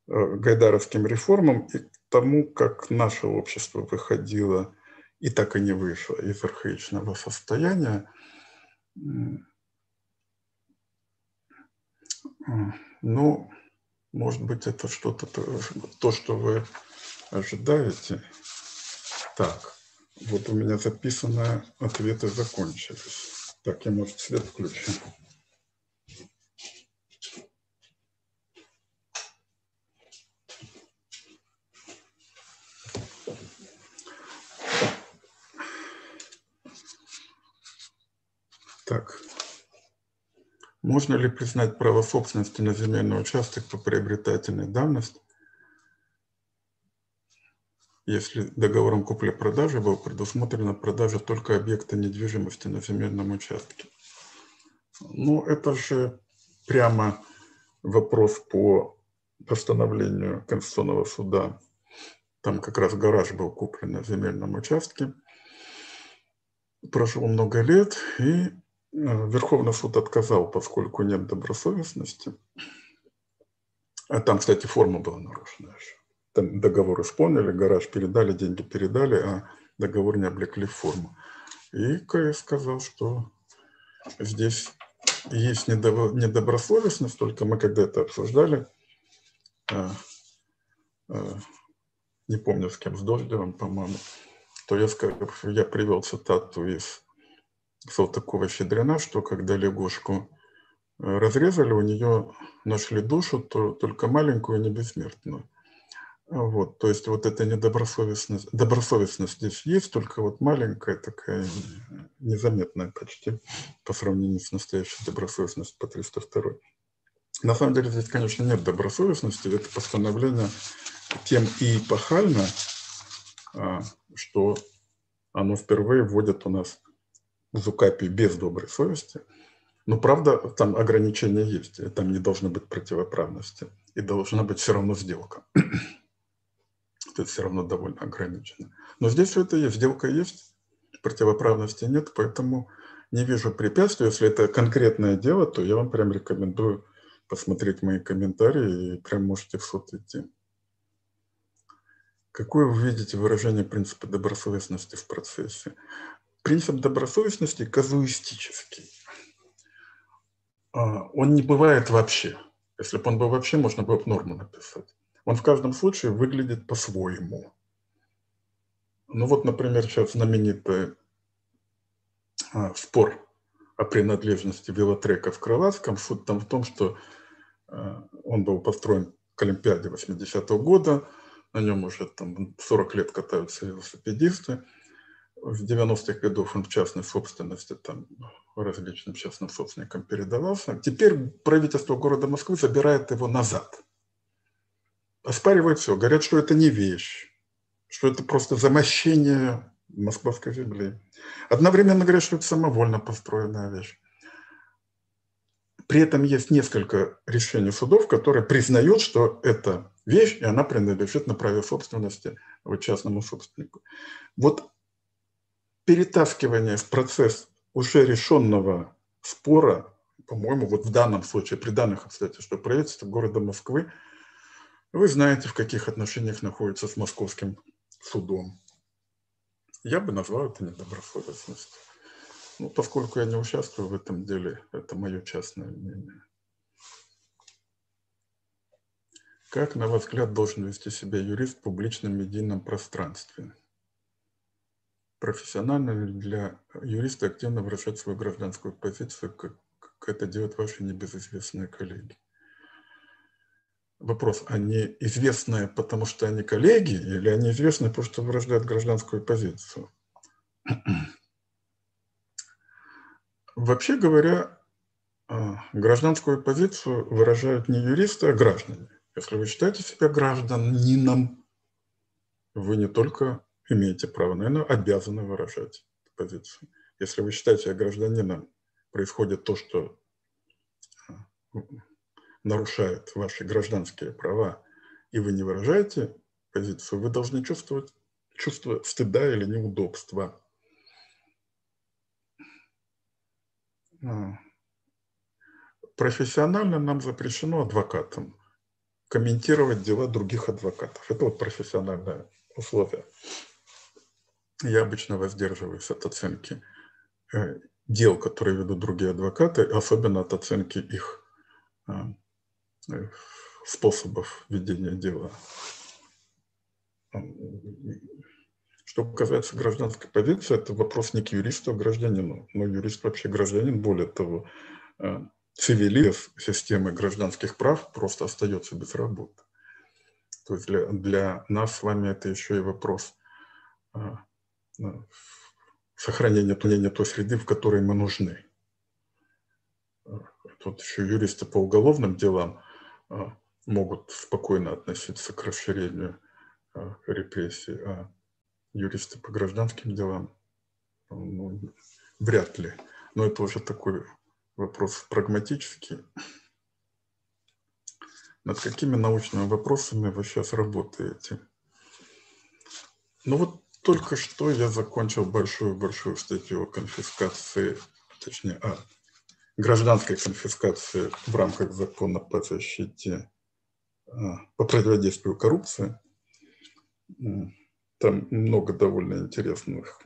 гайдаровским реформам и к тому, как наше общество выходило и так и не вышла из архаичного состояния. Ну, может быть, это что-то, то, что вы ожидаете. Так, вот у меня записано, ответы закончились. Так, я, может, свет включу. Так. Можно ли признать право собственности на земельный участок по приобретательной давности, если договором купли-продажи была предусмотрена продажа только объекта недвижимости на земельном участке? Ну, это же прямо вопрос по постановлению Конституционного суда. Там как раз гараж был куплен на земельном участке. Прошло много лет, и Верховный суд отказал, поскольку нет добросовестности. А там, кстати, форма была нарушена еще. Там договор исполнили, гараж передали, деньги передали, а договор не облекли в форму. И КС сказал, что здесь есть недобросовестность, только мы когда это обсуждали, а, а, не помню с кем, с Дождевым, по-моему, то я, я привел цитату из Салтыкова-Щедрина, что когда лягушку э, разрезали, у нее нашли душу, то только маленькую, не бессмертную. Вот, то есть вот эта недобросовестность, добросовестность здесь есть, только вот маленькая такая, незаметная почти по сравнению с настоящей добросовестностью по 302. На самом деле здесь, конечно, нет добросовестности, это постановление тем и эпохально, а, что оно впервые вводит у нас Зукапи без доброй совести. Но правда, там ограничения есть, там не должно быть противоправности. И должна быть все равно сделка. То есть все равно довольно ограничено. Но здесь все это есть, сделка есть, противоправности нет, поэтому не вижу препятствий. Если это конкретное дело, то я вам прям рекомендую посмотреть мои комментарии и прям можете в суд идти. Какое вы видите выражение принципа добросовестности в процессе? Принцип добросовестности казуистический. А, он не бывает вообще. Если бы он был вообще, можно было бы норму написать. Он в каждом случае выглядит по-своему. Ну вот, например, сейчас знаменитый а, спор о принадлежности велотрека в Крылатском. Суть там в том, что а, он был построен к Олимпиаде 80-го года, на нем уже там 40 лет катаются велосипедисты. В 90-х годах он в частной собственности там различным частным собственникам передавался. Теперь правительство города Москвы забирает его назад. Оспаривает все. Говорят, что это не вещь, что это просто замощение московской земли. Одновременно говорят, что это самовольно построенная вещь. При этом есть несколько решений судов, которые признают, что это вещь, и она принадлежит на праве собственности частному собственнику. Вот перетаскивание в процесс уже решенного спора, по-моему, вот в данном случае, при данных обстоятельствах, что правительство города Москвы, вы знаете, в каких отношениях находится с московским судом. Я бы назвал это недобросовестностью. Ну, поскольку я не участвую в этом деле, это мое частное мнение. Как, на ваш взгляд, должен вести себя юрист в публичном медийном пространстве? Профессионально для юриста активно выражать свою гражданскую позицию, как, как это делают ваши небезызвестные коллеги? Вопрос, они известные, потому что они коллеги, или они известны, потому что выражают гражданскую позицию? Вообще говоря, а, гражданскую позицию выражают не юристы, а граждане. Если вы считаете себя гражданином, вы не только имеете право, но и обязаны выражать позицию. Если вы считаете себя гражданином, происходит то, что а, нарушает ваши гражданские права, и вы не выражаете позицию, вы должны чувствовать чувство стыда или неудобства. А, профессионально нам запрещено адвокатам комментировать дела других адвокатов. Это вот профессиональное условие. Я обычно воздерживаюсь от оценки э, дел, которые ведут другие адвокаты, особенно от оценки их а, э, способов ведения дела. Что касается гражданской позиции, это вопрос не к юристу, а к гражданину. Но юрист вообще гражданин, более того, э, цивилиз системы гражданских прав просто остается без работы. То есть для, для нас с вами это еще и вопрос э, сохранения тунения той среды, в которой мы нужны. Тут еще юристы по уголовным делам могут спокойно относиться к расширению репрессий, а юристы по гражданским делам, ну, вряд ли. Но это уже такой вопрос прагматический. Над какими научными вопросами вы сейчас работаете? Ну вот только что я закончил большую-большую статью о конфискации, точнее, о гражданской конфискации в рамках закона по защите, а, по противодействию коррупции. Там много довольно интересных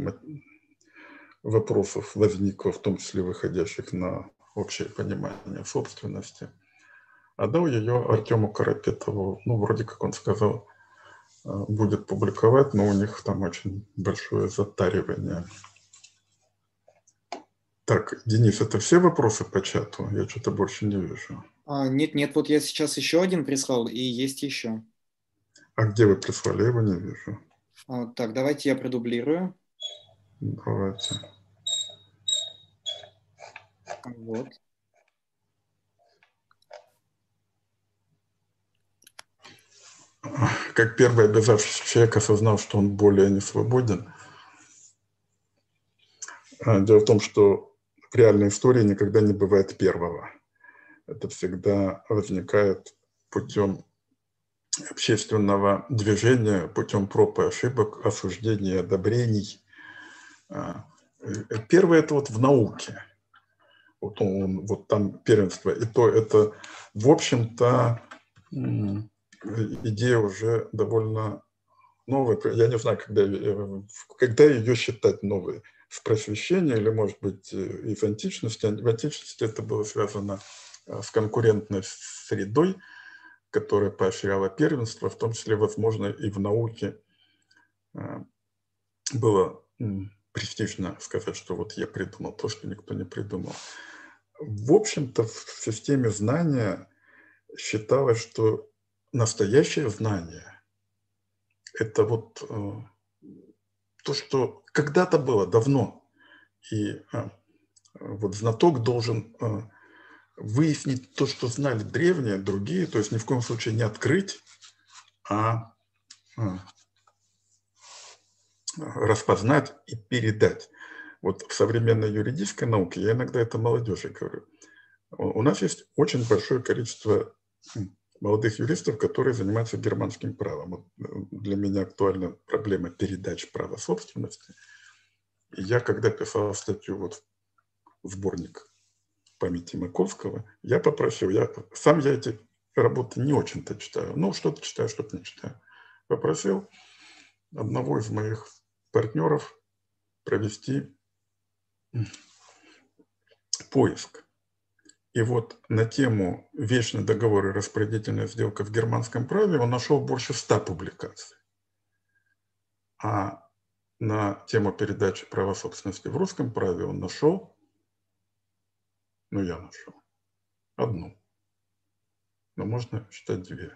вопросов возникло, в том числе выходящих на общее понимание собственности. Отдал ее Артему Карапетову. Ну, вроде как он сказал, будет публиковать, но у них там очень большое затаривание. Так, Денис, это все вопросы по чату? Я что-то больше не вижу. А, нет, нет, вот я сейчас еще один прислал, и есть еще. А где вы прислали? Я его не вижу. А, так, давайте я продублирую. Давайте. Вот. Как первый обязавшийся человек осознал, что он более не свободен. А, дело в том, что в реальной истории никогда не бывает первого. Это всегда возникает путем общественного движения путем проб и ошибок, осуждений, одобрений. А, э, первое – это вот в науке. Вот, он, вот там первенство. И то это, в общем-то, идея уже довольно новой, я не знаю, когда, э, когда ее считать новой, с просвещения или, может быть, из античности. В античности это было связано с конкурентной средой, которая поощряла первенство, в том числе, возможно, и в науке было престижно сказать, что вот я придумал то, что никто не придумал. В общем-то, в системе знания считалось, что настоящее знание – это вот э, то, что когда-то было давно. И э, вот знаток должен э, выяснить то, что знали древние, другие, то есть ни в коем случае не открыть, а распознать и передать. Вот в современной юридической науке, я иногда это молодежи говорю, у нас есть очень большое количество молодых юристов, которые занимаются германским правом. Э, для меня актуальна проблема передачи права собственности. Я, когда писал статью вот в сборник памяти Маковского, я попросил, я, сам я эти работы не очень-то читаю, ну, что-то читаю, что-то не читаю. Попросил одного из моих партнеров провести поиск. И вот на тему «Вечный договор и распорядительная сделка в германском праве» он нашел больше ста публикаций. А на тему передачи права собственности в русском праве он нашел, ну я нашел, одну. Но можно считать две.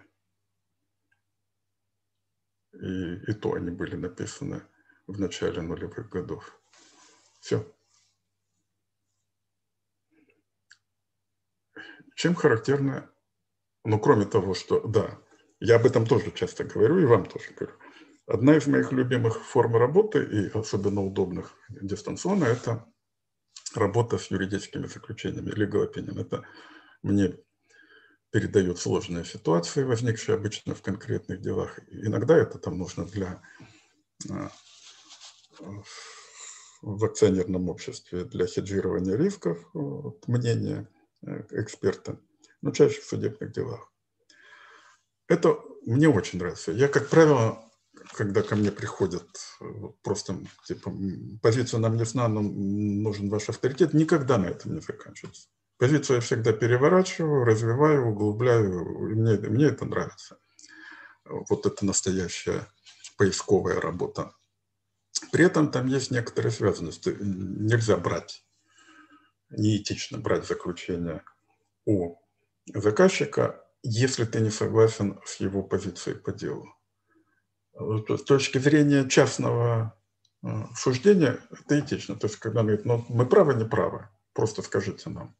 И, и то они были написаны в начале нулевых годов. Все. Чем характерно, ну, кроме того, что, да, я об этом тоже часто говорю, и вам тоже говорю. Одна из моих любимых форм работы, и особенно удобных дистанционно, это работа с юридическими заключениями, legal opinion. Это мне передает сложные ситуации, возникшие обычно в конкретных делах. Иногда это там нужно для а, в акционерном обществе для хеджирования рисков, э, эксперта, но чаще в судебных делах. Это мне очень нравится. Я, как правило, когда ко мне приходят просто типа позиция нам ясна, но нужен ваш авторитет, никогда на этом не заканчивается. Позицию я всегда переворачиваю, развиваю, углубляю, и мне, мне это нравится. Вот это настоящая поисковая работа при этом там есть некоторые связанности. Нельзя брать, неэтично брать заключение у заказчика, если ты не согласен с его позицией по делу. С точки зрения частного э, суждения это этично. То есть, когда он говорит, ну, мы правы, не правы, просто скажите нам.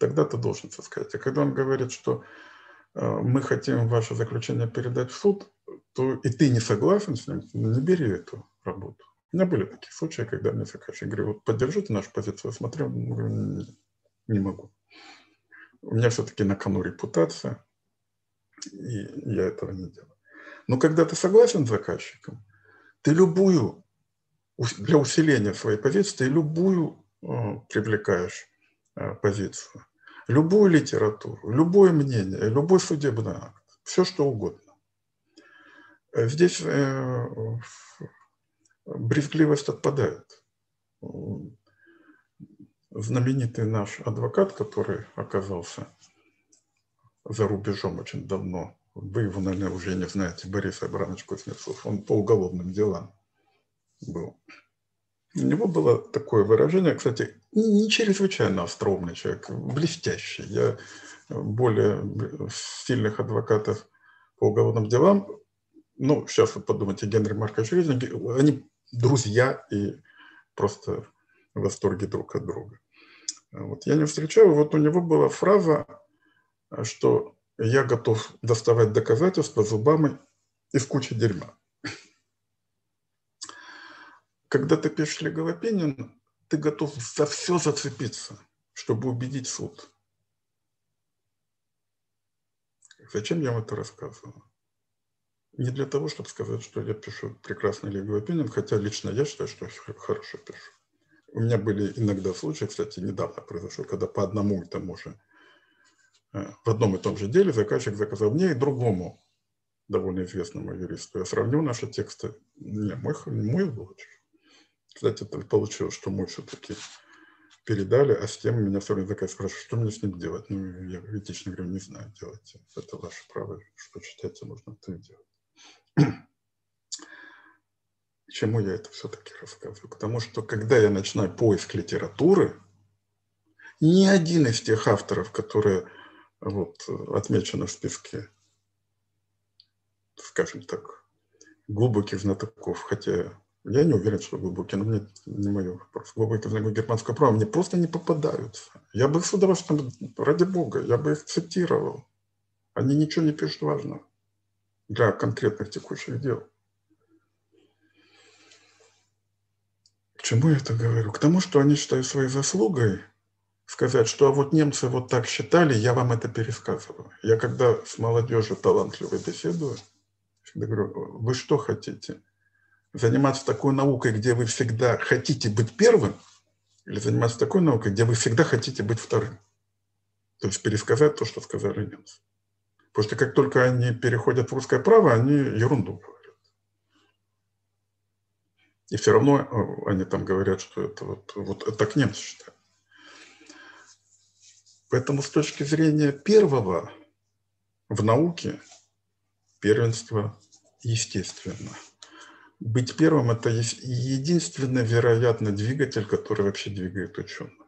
Тогда ты должен это сказать. А когда он говорит, что э, мы хотим ваше заключение передать в суд, то и ты не согласен с ним, не бери эту работу. У меня были такие случаи, когда мне заказчик говорил, вот поддержите нашу позицию, я смотрю, говорю, не могу. У меня все-таки на кону репутация, и я этого не делаю. Но когда ты согласен с заказчиком, ты любую, для усиления своей позиции, ты любую э, привлекаешь э, позицию, любую литературу, любое мнение, любой судебный акт, все что угодно. Здесь э, брезгливость отпадает. Знаменитый наш адвокат, который оказался за рубежом очень давно, вы его, наверное, уже не знаете, Борис Абрамович Кузнецов, он по уголовным делам был. У него было такое выражение, кстати, не чрезвычайно остроумный человек, блестящий. Я более сильных адвокатов по уголовным делам ну, сейчас вы подумайте, Генри Маркович Резники, они друзья и просто в восторге друг от друга. Вот я не встречал, вот у него была фраза, что я готов доставать доказательства зубами из кучи дерьма. Когда ты пишешь opinion, ты готов за все зацепиться, чтобы убедить суд. Зачем я вам это рассказываю? Не для того, чтобы сказать, что я пишу прекрасный legal opinion, хотя лично я считаю, что хорошо пишу. У меня были иногда случаи, кстати, недавно произошло, когда по одному и тому же, э, в одном и том же деле заказчик заказал мне и другому довольно известному юристу. Я сравнил наши тексты. Не, мой, мой лучше. Кстати, это получилось, что мой все-таки передали, а с тем меня все время такая спрашивает, что мне с ним делать? Ну, я этично говорю, не знаю, делайте. Это ваше право, что читайте, можно то и делать. Чему я это все-таки рассказываю? Потому что когда я начинаю поиск литературы, ни один из тех авторов, которые вот, отмечены в списке, скажем так, глубоких знатоков, хотя я не уверен, что глубокие, но мне не мой вопрос. Глубокие знатоки германского права мне просто не попадаются. Я бы с удовольствием, ради бога, я бы их цитировал. Они ничего не пишут важного для конкретных текущих дел. К чему я это говорю? К тому, что они считают своей заслугой сказать, что а вот немцы вот так считали, я вам это пересказываю. Я когда с молодежью талантливой беседую, всегда говорю, вы что хотите? Заниматься такой наукой, где вы всегда хотите быть первым, или заниматься такой наукой, где вы всегда хотите быть вторым? То есть пересказать то, что сказали немцы. Потому что как только они переходят в русское право, они ерунду говорят. И все равно э, они там говорят, что это вот, вот так немцы считают. Поэтому с точки зрения первого в науке первенство естественно. Быть первым – это единственный, вероятно, двигатель, который вообще двигает ученых.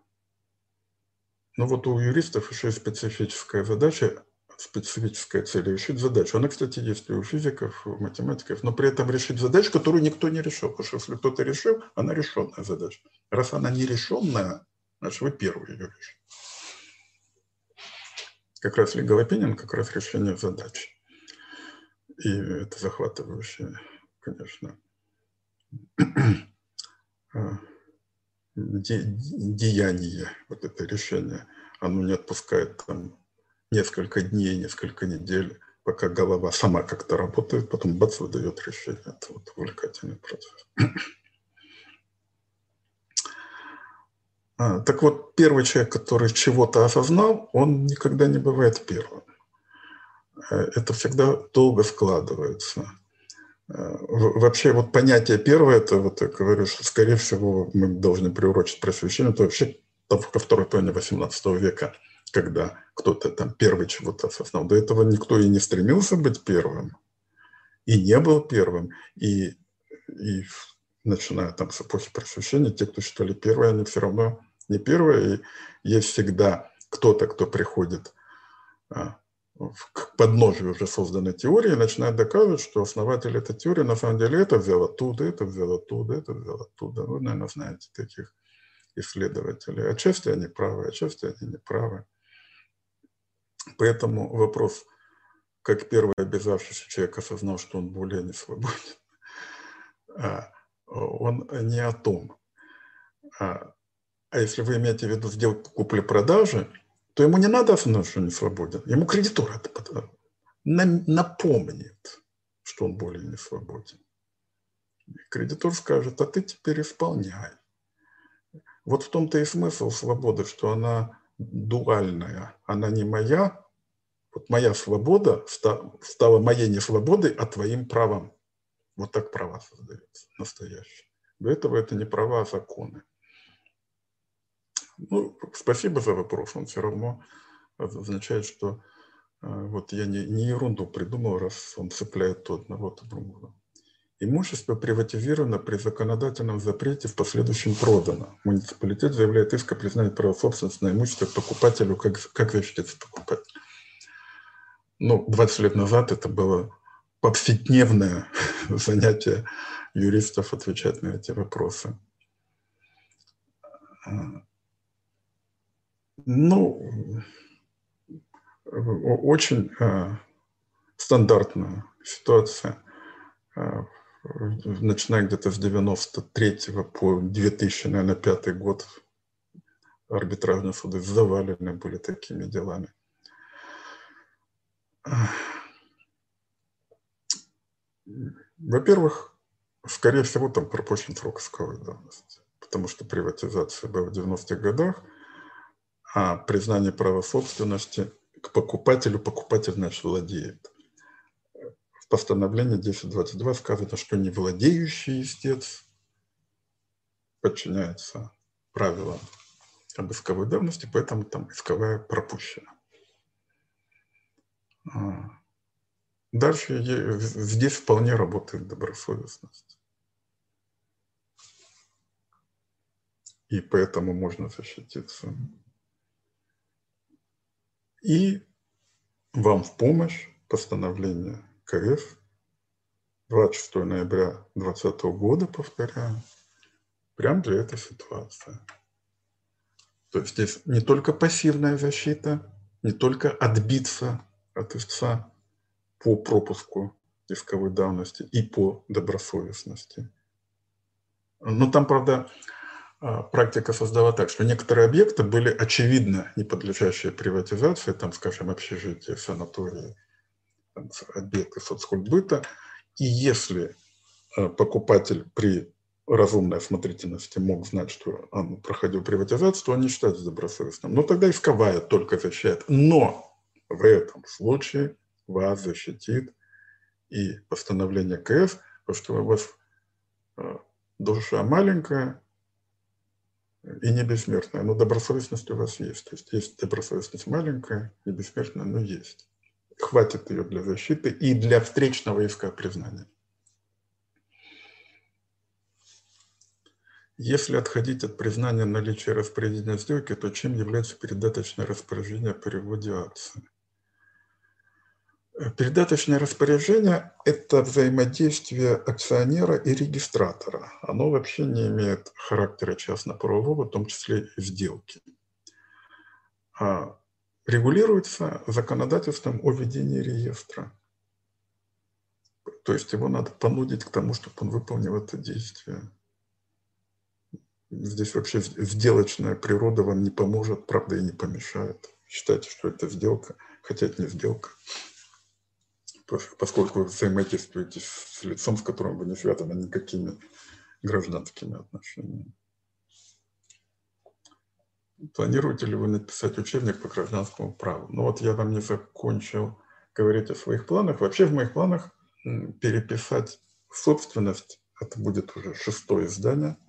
Но вот у юристов еще есть специфическая задача, специфическая цель – решить задачу. Она, кстати, есть и у физиков, у математиков, но при этом решить задачу, которую никто не решил. Потому что если кто-то решил, она решенная задача. Раз она не решенная, значит, вы первый ее решите как раз Лига Лапинин, как раз решение задачи. И это захватывающее, конечно, а, де, деяние, вот это решение. Оно не отпускает там несколько дней, несколько недель, пока голова сама как-то работает, потом бац, выдает решение. Это вот увлекательный процесс. А, так вот, первый человек, который чего-то осознал, он никогда не бывает первым. Э, это всегда долго складывается. Э, вообще вот понятие первое, это вот я говорю, что скорее всего мы должны приурочить просвещение, это вообще ко второй половине 18 века, когда кто-то там первый чего-то осознал. До этого никто и не стремился быть первым, и не был первым, и, и начиная там с эпохи просвещения, те, кто считали первые, они все равно не первое, и есть всегда кто-то, кто приходит а, к подножию уже созданной теории и начинает доказывать, что основатель этой теории на самом деле это взял оттуда, это взял оттуда, это взял оттуда. Вы, наверное, знаете таких исследователей. Отчасти они правы, отчасти они не правы. Поэтому вопрос, как первый обязавшийся человек осознал, что он более не свободен, а, он не о том. А а если вы имеете в виду сделку купли-продажи, то ему не надо осознать, что он не свободен. Ему кредитор это напомнит, что он более не свободен. Кредитор скажет, а ты теперь исполняй. Вот в том-то и смысл свободы, что она дуальная, она не моя. Вот моя свобода стала моей не свободой, а твоим правом. Вот так права создаются, настоящие. До этого это не права, а законы. Ну, спасибо за вопрос. Он все равно означает, что э, вот я не, не ерунду придумал, раз он цепляет то одного, то другого. Имущество приватизировано при законодательном запрете, в последующем продано. Муниципалитет заявляет иск о признании права собственности на имущество покупателю, как, как защититься покупатель. Ну, 20 лет назад это было повседневное занятие юристов отвечать на эти вопросы. Ну, очень э, стандартная ситуация. Э, начиная где-то с 93 по 2000, наверное, пятый год арбитражные суды завалены были такими делами. Во-первых, скорее всего, там пропущен срок исковой давности, потому что приватизация была в 90-х годах – а признание права собственности к покупателю, покупатель наш владеет. Постановлении 1022 сказано, что не владеющий истец подчиняется правилам об исковой давности, поэтому там исковая пропущена. А. Дальше здесь вполне работает добросовестность. И поэтому можно защититься. И вам в помощь постановление КФ 26 ноября 2020 года, повторяю, прямо для этой ситуации. То есть здесь не только пассивная защита, не только отбиться от истца по пропуску исковой давности и по добросовестности. Но там, правда, а, практика создала так, что некоторые объекты были очевидно не подлежащие приватизации, там, скажем, общежития, санатории, объекты соцкультбыта. И если а, покупатель при разумной осмотрительности мог знать, что он проходил приватизацию, то он не считается добросовестным. Но тогда исковая только защищает. Но в этом случае вас защитит и постановление КС, потому что у вас а, душа маленькая и не бессмертная, но добросовестность у вас есть. То есть есть добросовестность маленькая и бессмертная, но есть. Хватит ее для защиты и для встречного иска признания. Если отходить от признания наличия распорядительной сделки, то чем является передаточное распоряжение о переводе акций? Передаточное распоряжение – это взаимодействие акционера и регистратора. Оно вообще не имеет характера частно-правового, в том числе и сделки. А регулируется законодательством о ведении реестра. То есть его надо понудить к тому, чтобы он выполнил это действие. Здесь вообще сделочная природа вам не поможет, правда, и не помешает. Считайте, что это сделка, хотя это не сделка. Поскольку вы взаимодействуете с лицом, с которым вы не связаны никакими гражданскими отношениями. Планируете ли вы написать учебник по гражданскому праву? Ну вот я вам не закончил говорить о своих планах. Вообще в моих планах переписать собственность, это будет уже шестое издание –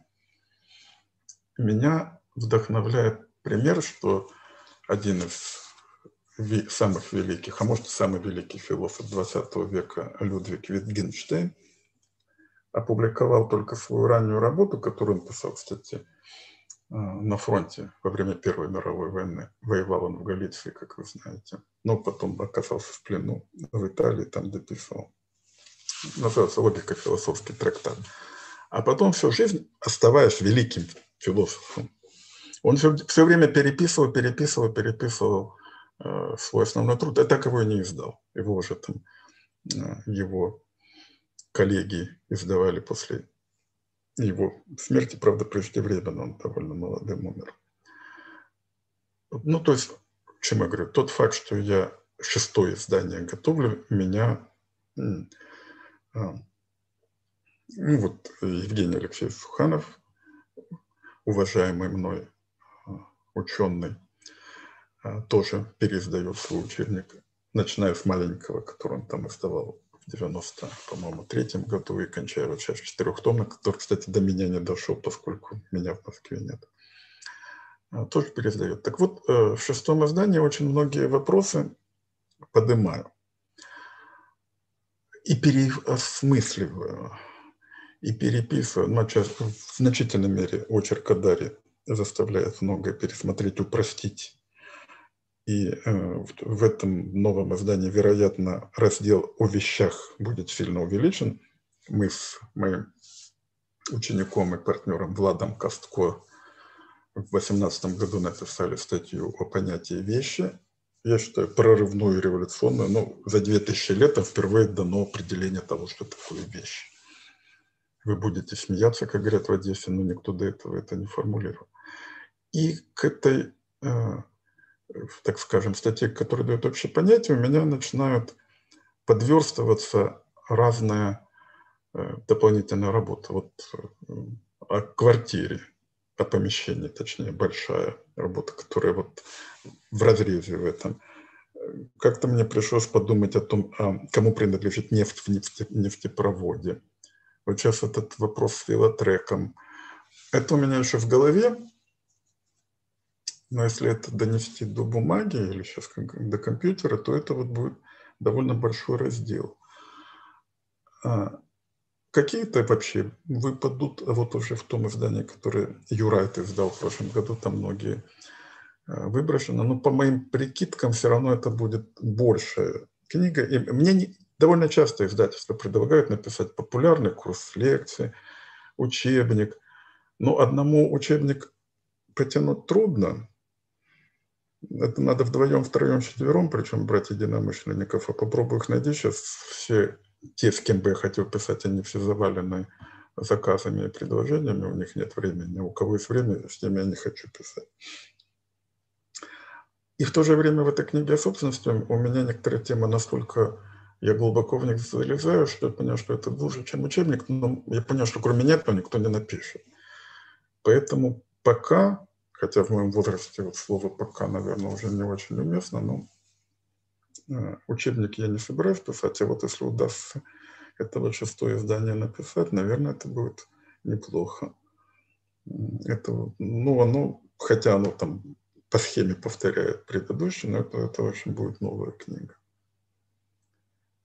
меня вдохновляет пример, что один из самых великих, а может самый великий философ 20 века Людвиг Витгенштейн опубликовал только свою раннюю работу, которую он писал, кстати, э, на фронте во время Первой мировой войны. Воевал он в Галиции, как вы знаете. Но потом оказался в плену в Италии, там дописывал. Называется «Логика философский трактат». А потом всю жизнь, оставаясь великим философом. Он все, все время переписывал, переписывал, переписывал э, свой основной труд, а так его и не издал. Его уже там, э, его коллеги издавали после его смерти, правда, преждевременно, он довольно молодым умер. Ну, то есть, чем я говорю, тот факт, что я шестое издание готовлю, меня э, ну вот Евгений Алексеевич Суханов уважаемый мной а, ученый а, тоже переиздает свой учебник, начиная с маленького, который он там издавал 90, по-моему, третьем году и кончая вот сейчас четырехтомный, который, кстати, до меня не дошел, поскольку меня в Москве нет. А, тоже переиздает. Так вот, э, в шестом издании очень многие вопросы поднимаю и переосмысливаю и переписываю, часто, в значительной мере очерк Адари заставляет многое пересмотреть, упростить. И э, в этом новом издании, вероятно, раздел о вещах будет сильно увеличен. Мы с моим учеником и партнером Владом Костко в 2018 году написали статью о понятии вещи. Я считаю, прорывную революционную. Но за 2000 лет впервые дано определение того, что такое вещь. Вы будете смеяться, как говорят в Одессе, но никто до этого это не формулировал. И к этой, э, так скажем, статье, которая дает общее понятие, у меня начинают подверстываться разная э, дополнительная работа. Вот э, о квартире, о помещении, точнее, большая работа, которая вот в разрезе в этом. как-то мне пришлось подумать о том, а, кому принадлежит нефть в нефте, нефтепроводе. Вот сейчас этот вопрос с велотреком. Это у меня еще в голове, но если это донести до бумаги или сейчас до компьютера, то это вот будет довольно большой раздел. А, какие-то вообще выпадут, вот уже в том издании, которое Юрайт издал в прошлом году, там многие а, выброшены, но по моим прикидкам все равно это будет большая книга. И мне не, довольно часто издательства предлагают написать популярный курс лекций, учебник, но одному учебник потянуть трудно, это надо вдвоем, втроем, четвером, причем брать единомышленников, а попробую их найти сейчас. Все те, с кем бы я хотел писать, они все завалены заказами и предложениями, у них нет времени. У кого есть время, с ними я не хочу писать. И в то же время в этой книге о собственности у меня некоторые темы настолько я глубоко в них залезаю, что я понял, что это лучше, чем учебник, но я понял, что кроме меня никто не напишет. Поэтому пока хотя в моем возрасте вот слово «пока», наверное, уже не очень уместно, но э, учебник я не собираюсь писать, а вот если удастся это вот шестое издание написать, наверное, это будет неплохо. Это, ну, оно, хотя оно там по схеме повторяет предыдущее, но это, это общем, будет новая книга.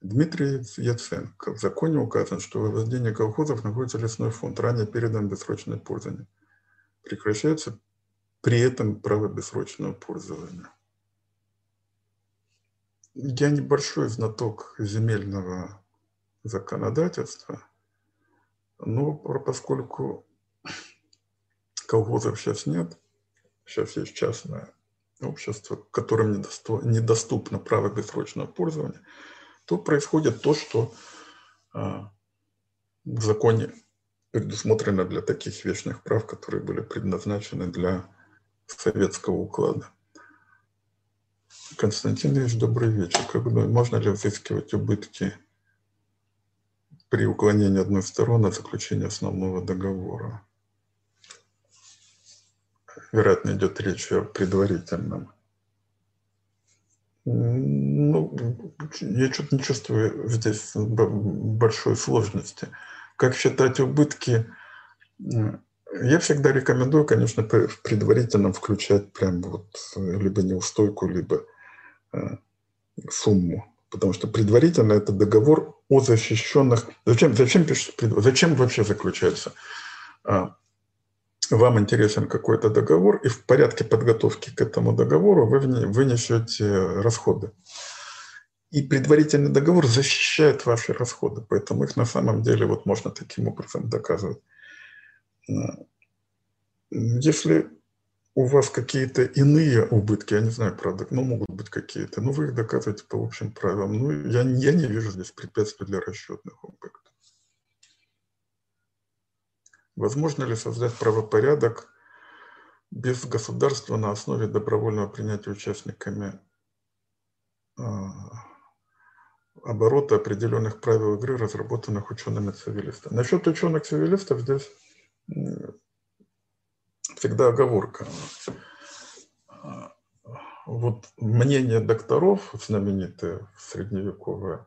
Дмитрий Яценко. В законе указано, что во владении колхозов находится лесной фонд, ранее передан бессрочное пользование. Прекращается при этом право бессрочного пользования. Я небольшой знаток земельного законодательства, но поскольку колхозов сейчас нет, сейчас есть частное общество, которым недоступно право бессрочного пользования, то происходит то, что а, в законе предусмотрено для таких вечных прав, которые были предназначены для советского уклада. Константин Ильич, добрый вечер. Как бы, можно ли взыскивать убытки при уклонении одной стороны от заключения основного договора? Вероятно, идет речь о предварительном. Ну, я что-то не чувствую здесь большой сложности. Как считать убытки я всегда рекомендую, конечно, в предварительном включать прям вот э, либо неустойку, либо э, сумму. Потому что предварительно это договор о защищенных... Зачем, зачем, зачем вообще заключается? А, вам интересен какой-то договор, и в порядке подготовки к этому договору вы вынесете расходы. И предварительный договор защищает ваши расходы, поэтому их на самом деле вот можно таким образом доказывать. Если у вас какие-то иные убытки, я не знаю, правда, но могут быть какие-то, но вы их доказываете по общим правилам. Ну, я, я не вижу здесь препятствий для расчетных убытков. Возможно ли создать правопорядок без государства на основе добровольного принятия участниками а, оборота определенных правил игры, разработанных учеными-цивилистами? Насчет ученых-цивилистов здесь всегда оговорка. Вот мнение докторов, знаменитые средневековые,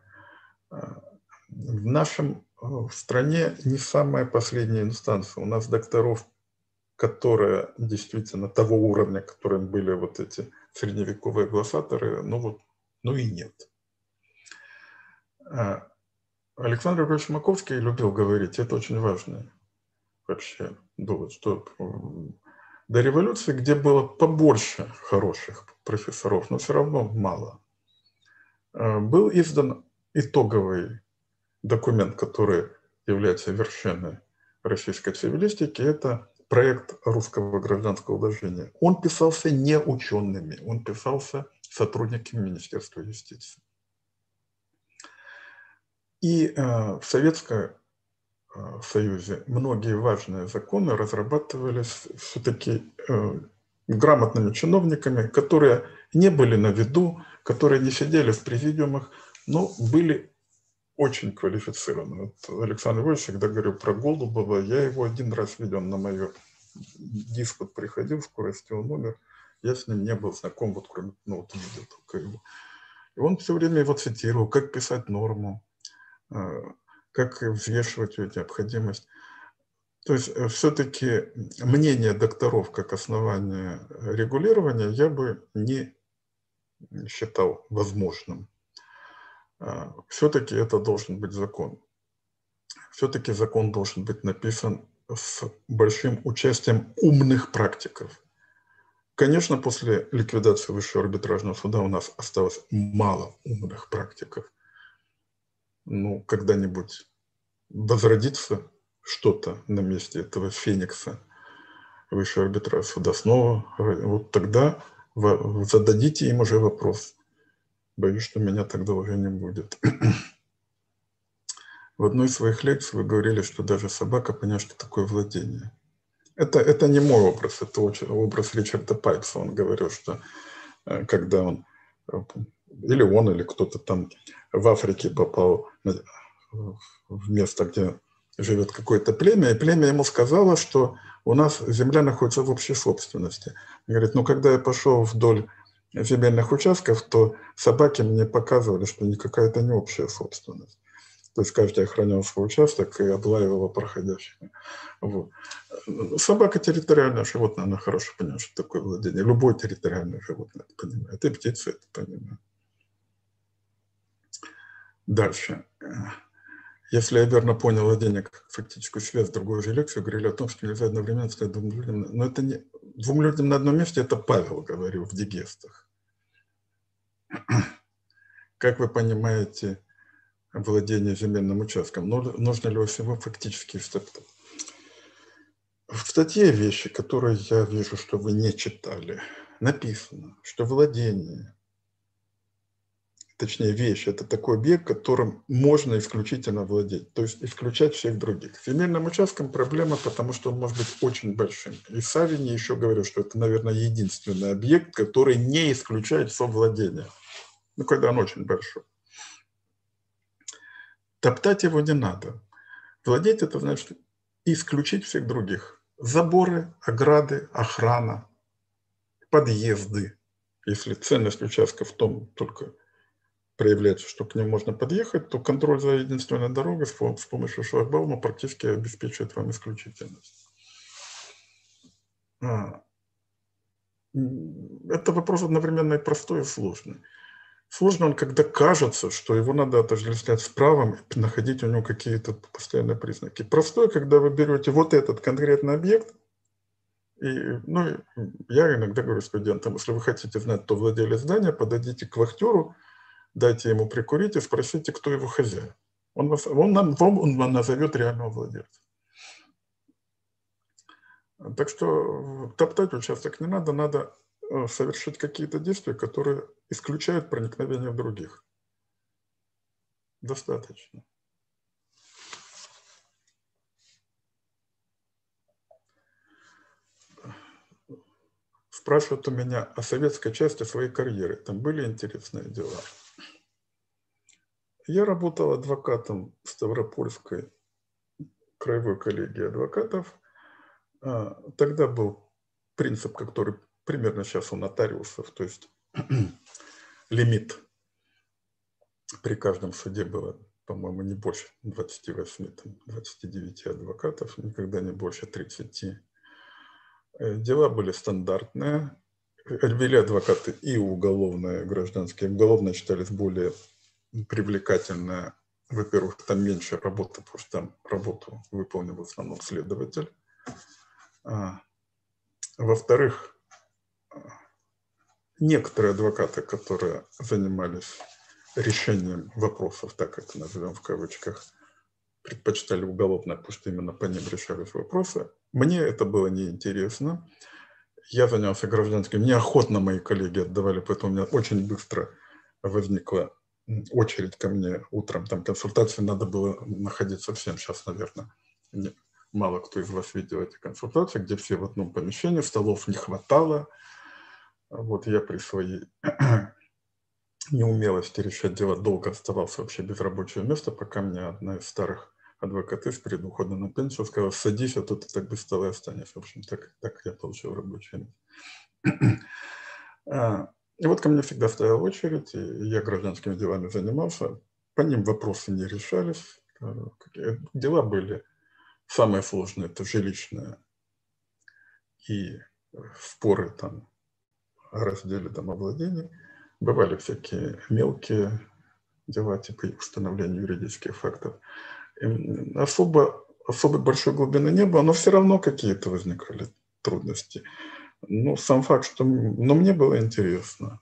в нашем в стране не самая последняя инстанция. У нас докторов, которые действительно того уровня, которым были вот эти средневековые глашаторы, ну вот, ну и нет. Александр Григорьевич Маковский любил говорить, это очень важно вообще было, что до революции, где было побольше хороших профессоров, но все равно мало, э, был издан итоговый документ, который является вершиной российской цивилистики, это проект русского гражданского уложения. Он писался не учеными, он писался сотрудниками Министерства юстиции. И э, в советское в Союзе многие важные законы разрабатывались все-таки э, грамотными чиновниками, которые не были на виду, которые не сидели в президиумах, но были очень квалифицированы. Вот Александр Иванович всегда говорил про Голубова. Я его один раз видел на мою диспут приходил, в скорости он умер. Я с ним не был знаком, вот кроме, ну вот видел только его. И он все время его цитировал, как писать норму, э, как взвешивать ее необходимость. То есть э, все-таки мнение докторов как основание регулирования я бы не считал возможным. А, все-таки это должен быть закон. Все-таки закон должен быть написан с большим участием умных практиков. Конечно, после ликвидации Высшего арбитражного суда у нас осталось мало умных практиков. Ну, когда-нибудь возродится что-то на месте этого феникса Высшего арбитражного суда снова. Вот тогда зададите им уже вопрос. Боюсь, что меня тогда уже не будет. В одной из своих лекций вы говорили, что даже собака поняла, что такое владение. Это, это не мой образ, это образ Ричарда Пайпса. Он говорил, что э, когда он, э, или он, или кто-то там в Африке попал в место, где живет какое-то племя, и племя ему сказало, что у нас земля находится в общей собственности. Он говорит, ну когда я пошел вдоль земельных участков, то собаки мне показывали, что никакая это не общая собственность. То есть каждый охранял свой участок и облаивал проходящими. Вот. Собака территориальное животное, она хорошо понимает, что такое владение. Любое территориальное животное это понимает. И птицы это понимают. Дальше. Если я верно понял владение как фактическую связь с другой же лекции, говорили о том, что нельзя одновременно стать двум людям. Но это не... Двум людям на одном месте, это Павел говорил в дигестах. Как вы понимаете, владение земельным участком? Нужно ли всего фактически статут? В статье вещи, которые я вижу, что вы не читали, написано, что владение точнее вещь, это такой объект, которым можно исключительно владеть, то есть исключать всех других. С земельным участком проблема, потому что он может быть очень большим. И Савини еще говорил, что это, наверное, единственный объект, который не исключает совладение, ну, когда он очень большой. Топтать его не надо. Владеть – это значит исключить всех других. Заборы, ограды, охрана, подъезды. Если ценность участка в том только проявляется, что к ним можно подъехать, то контроль за единственной дорогой с, помощью шлагбаума практически обеспечивает вам исключительность. А. Это вопрос одновременно и простой, и сложный. Сложно он, когда кажется, что его надо отождествлять с правом находить у него какие-то постоянные признаки. Простой, когда вы берете вот этот конкретный объект, и, ну, я иногда говорю студентам, если вы хотите знать, кто владелец здания, подойдите к вахтеру, дайте ему прикурить и спросите, кто его хозяин. Он, вас, он, нам, он вам назовет реального владельца. Так что топтать участок не надо, надо э, совершить какие-то действия, которые исключают проникновение в других. Достаточно. Спрашивают у меня о советской части своей карьеры. Там были интересные дела. Я работал адвокатом в Ставропольской краевой коллегии адвокатов. А, тогда был принцип, который примерно сейчас у нотариусов, то есть лимит при каждом суде было, по-моему, не больше 28, там, 29 адвокатов, никогда не больше 30. Э, дела были стандартные. Вели адвокаты и уголовные, и гражданские. Уголовные считались более привлекательная. Во-первых, там меньше работы, потому что там работу выполнил в основном следователь. А, во-вторых, некоторые адвокаты, которые занимались решением вопросов, так это назовем в кавычках, предпочитали уголовное, потому что именно по ним решались вопросы. Мне это было неинтересно. Я занялся гражданским. Неохотно мои коллеги отдавали, поэтому у меня очень быстро возникла очередь ко мне утром, там консультации надо было находить совсем сейчас, наверное. Мало кто из вас видел эти консультации, где все в одном помещении, столов не хватало. Вот я при своей неумелости решать дела долго оставался вообще без рабочего места, пока мне одна из старых адвокатов перед уходом на пенсию сказала, садись, а то ты так без стола останешься. В общем, так, так я получил рабочее место. И вот ко мне всегда стояла очередь, и я гражданскими делами занимался. По ним вопросы не решались. Э, дела были самые сложные, это жилищные и споры там о разделе домовладений. Бывали всякие мелкие дела, типа установления юридических фактов. И особо, особо большой глубины не было, но все равно какие-то возникали трудности. Ну, сам факт, что... Но мне было интересно.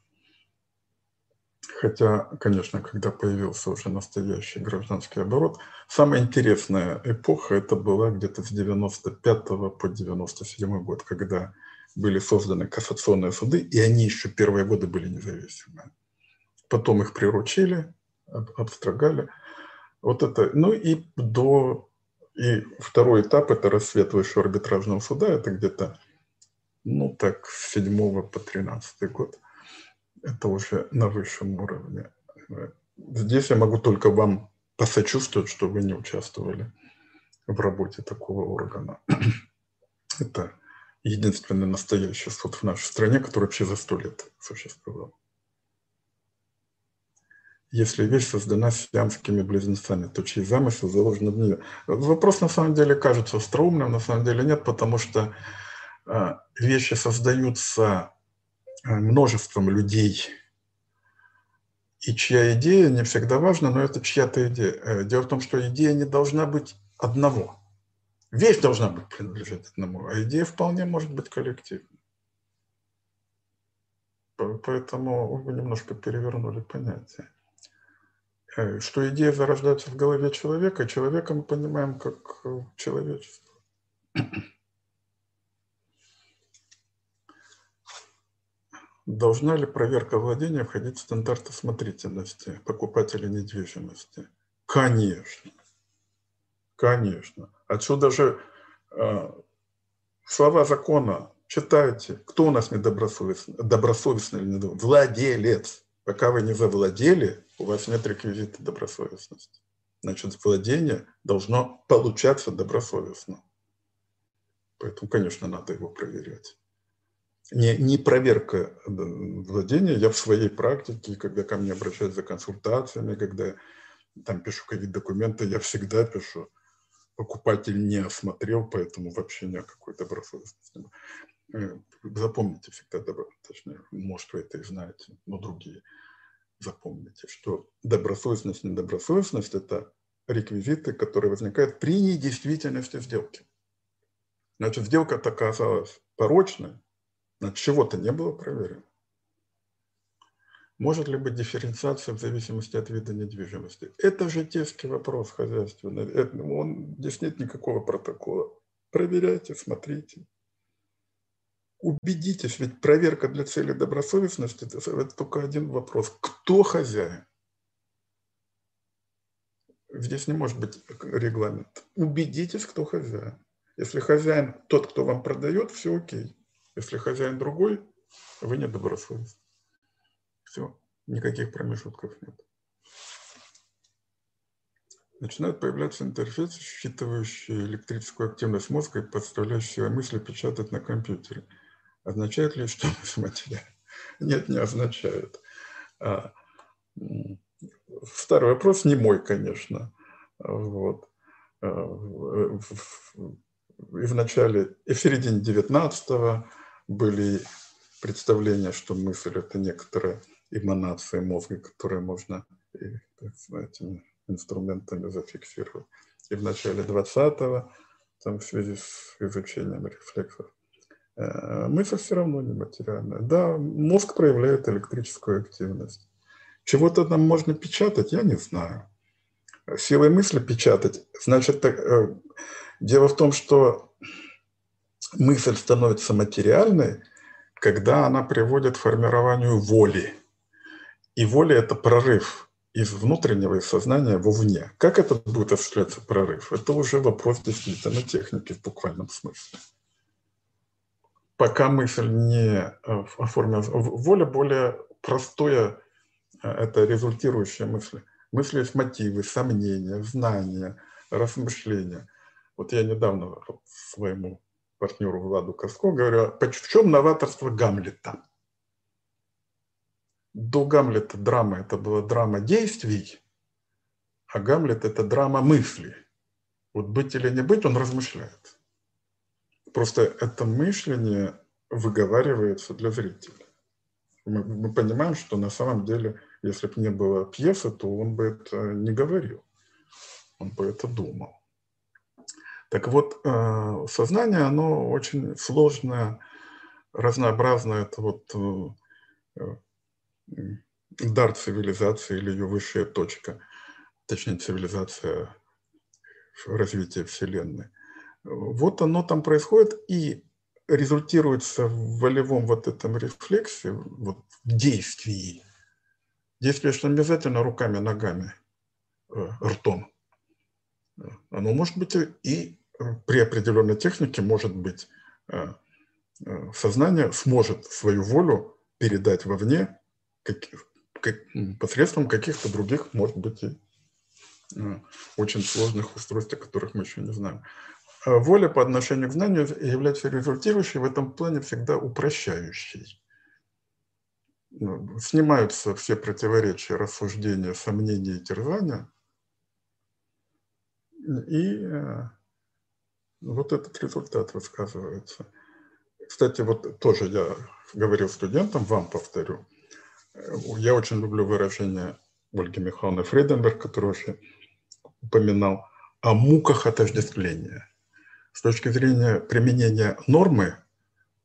Хотя, конечно, когда появился уже настоящий гражданский оборот, самая интересная эпоха это была где-то с 95 по 97 год, когда были созданы кассационные суды, и они еще первые годы были независимые. Потом их приручили, обстрогали. Вот это, ну и до, и второй этап, это рассвет высшего арбитражного суда, это где-то, ну так, с 7 по 13 год. Это уже на высшем уровне. Здесь я могу только вам посочувствовать, что вы не участвовали в работе такого органа. Это единственный настоящий суд в нашей стране, который вообще за сто лет существовал. Если вещь создана сиамскими близнецами, то чей замысел заложен в нее? Вопрос на самом деле кажется остроумным, на самом деле нет, потому что вещи создаются а, множеством людей, и чья идея не всегда важна, но это чья-то идея. Э, дело в том, что идея не должна быть одного. Вещь должна быть принадлежать одному, а идея вполне может быть коллективной. Поэтому вы немножко перевернули понятие. Э, что идея зарождается в голове человека, человека мы понимаем как э, человечество. Должна ли проверка владения входить в стандарты смотрительности покупателя недвижимости? Конечно. Конечно. Отсюда же э, слова закона читайте. Кто у нас недобросовестный? Добросовестный или недобросовестный? Владелец. Пока вы не завладели, у вас нет реквизита добросовестности. Значит, владение должно получаться добросовестно. Поэтому, конечно, надо его проверять. Не, не проверка э, владения. Я в своей практике, когда ко мне обращаются за консультациями, когда там пишу какие-то документы, я всегда пишу, покупатель не осмотрел, поэтому вообще ни о какой добросовестности. Э, запомните всегда, точнее, может, вы это и знаете, но другие запомните, что добросовестность, недобросовестность – это реквизиты, которые возникают при недействительности сделки. Значит, сделка такая оказалась порочной, значит, чего-то не было проверено. Может ли быть дифференциация в зависимости от вида недвижимости? Это житейский вопрос хозяйственный. Это, он, здесь нет никакого протокола. Проверяйте, смотрите. Убедитесь, ведь проверка для цели добросовестности – это только один вопрос. Кто хозяин? Здесь не может быть регламент. Убедитесь, кто хозяин. Если хозяин тот, кто вам продает, все окей. Если хозяин другой, вы недобросовестны. Все, никаких промежутков нет. Начинают появляться интерфейсы, считывающие электрическую активность мозга и подставляющие мысли печатать на компьютере. Означает ли, что мы материал? Нет, не означает. А, старый вопрос не мой, конечно. Вот. А, и в начале, и в середине 19 были представления, что мысль – это некоторая эманации мозга, которые можно этими инструментами зафиксировать. И в начале 20-го, там, в связи с изучением рефлексов, э, мысль все равно не материальная. Да, мозг проявляет электрическую активность. Чего-то там можно печатать, я не знаю. Силой мысли печатать, значит, так, э, дело в том, что мысль становится материальной, когда она приводит к формированию воли – и воля – это прорыв из внутреннего сознания вовне. Как это будет осуществляться прорыв? Это уже вопрос действительно техники в буквальном смысле. Пока мысль не э, оформилась, воля более простое, э, это результирующая мысль. Мысли есть мотивы, сомнения, знания, размышления. Вот я недавно своему партнеру Владу Коско говорю, в чем новаторство Гамлета? до Гамлета драма это была драма действий, а Гамлет это драма мыслей. Вот быть или не быть, он размышляет. Просто это мышление выговаривается для зрителя. Мы, мы понимаем, что на самом деле, если бы не было пьесы, то он бы это не говорил. Он бы это думал. Так вот, э, сознание, оно очень сложное, разнообразное. Это вот э, э, дар цивилизации или ее высшая точка, точнее цивилизация развития Вселенной. Вот оно там происходит и результируется в волевом вот этом рефлексе, вот в действии. Действие, что не обязательно руками, ногами, ртом. Оно может быть и при определенной технике может быть э, э, сознание сможет свою волю передать вовне как, как, посредством каких-то других, может быть, и э, очень сложных устройств, о которых мы еще не знаем. А воля по отношению к знанию является результирующей, в этом плане всегда упрощающей. Снимаются все противоречия, рассуждения, сомнения и терзания, и вот этот результат высказывается. Кстати, вот тоже я говорил студентам, вам повторю, я очень люблю выражение Ольги Михайловны Фрейденберг, которую уже упоминал, о муках отождествления. С точки зрения применения нормы,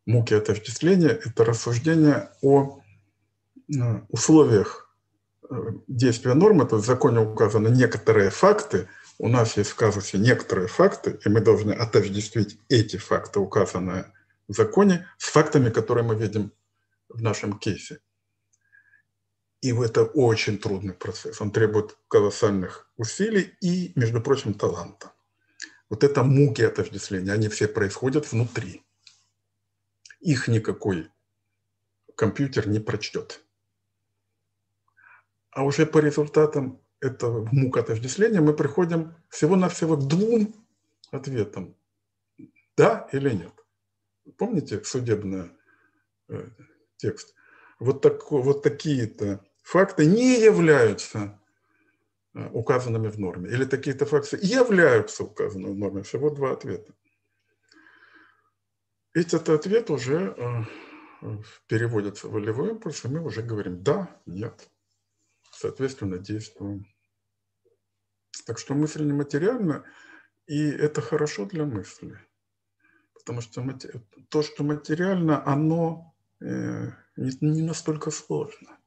муки отождествления – это рассуждение о э, условиях э, действия нормы, то есть в законе указаны некоторые факты – у нас есть в казусе некоторые факты, и мы должны отождествить эти факты, указанные в законе, с фактами, которые мы видим в нашем кейсе. И это очень трудный процесс. Он требует колоссальных усилий и, между прочим, таланта. Вот это муки отождествления, они все происходят внутри. Их никакой компьютер не прочтет. А уже по результатам этого мук отождествления мы приходим всего-навсего к двум ответам. Да или нет. Помните судебный э, текст? Вот, так, вот такие-то факты не являются э, указанными в норме. Или такие-то факты являются указанными в норме. Всего два ответа. Этот ответ уже э, переводится в волевой импульс, и мы уже говорим «да», «нет». Соответственно, действуем. Так что мысль нематериальна, и это хорошо для мысли. Потому что то, что материально, оно э, не настолько сложно.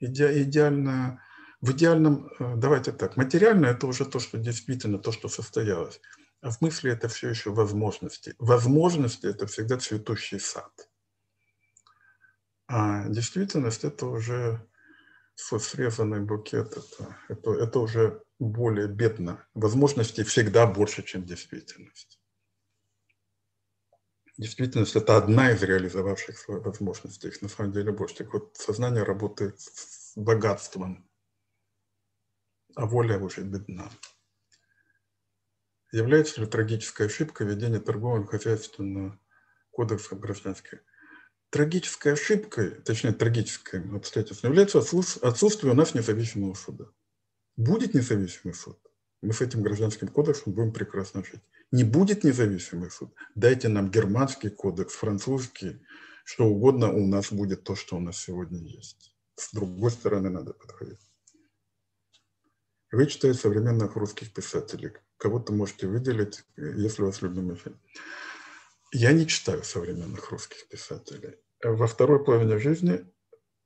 Иде, идеально, в идеальном, э, давайте так, материально это уже то, что действительно, то, что состоялось. А в мысли это все еще возможности. Возможности – это всегда цветущий сад. А действительность – это уже срезанный букет. Это, это, это уже более бедно. Возможностей всегда больше, чем действительность. Действительность – это одна из реализовавших свои возможности. Их на самом деле больше. Так вот, сознание работает с богатством, а воля уже бедна. Является ли трагическая ошибка ведения торгового хозяйственного кодекса гражданских? Трагической ошибкой, точнее трагическим обстоятельством является отсутствие у нас независимого суда. Будет независимый суд, мы с этим гражданским кодексом будем прекрасно жить. Не будет независимый суд, дайте нам германский кодекс, французский, что угодно, у нас будет то, что у нас сегодня есть. С другой стороны надо подходить. Вы читаете современных русских писателей. Кого-то можете выделить, если у вас любимый фильм. Я не читаю современных русских писателей. Во второй половине жизни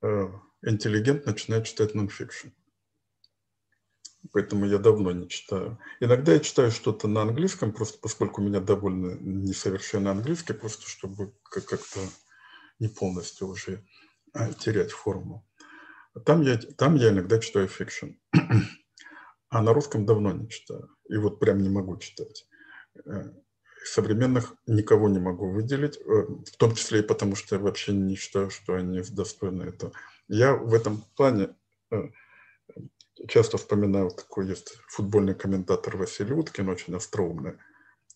э, интеллигент начинает читать нонфикшн поэтому я давно не читаю. Иногда я читаю что-то на английском, просто поскольку у меня довольно несовершенный английский, просто чтобы как-то не полностью уже а, терять форму. Там я, там я иногда читаю фикшн, а на русском давно не читаю. И вот прям не могу читать. Э, современных никого не могу выделить, э, в том числе и потому, что я вообще не считаю, что они достойны этого. Я в этом плане э, часто вспоминаю, такой есть футбольный комментатор Василий Уткин, очень остроумный.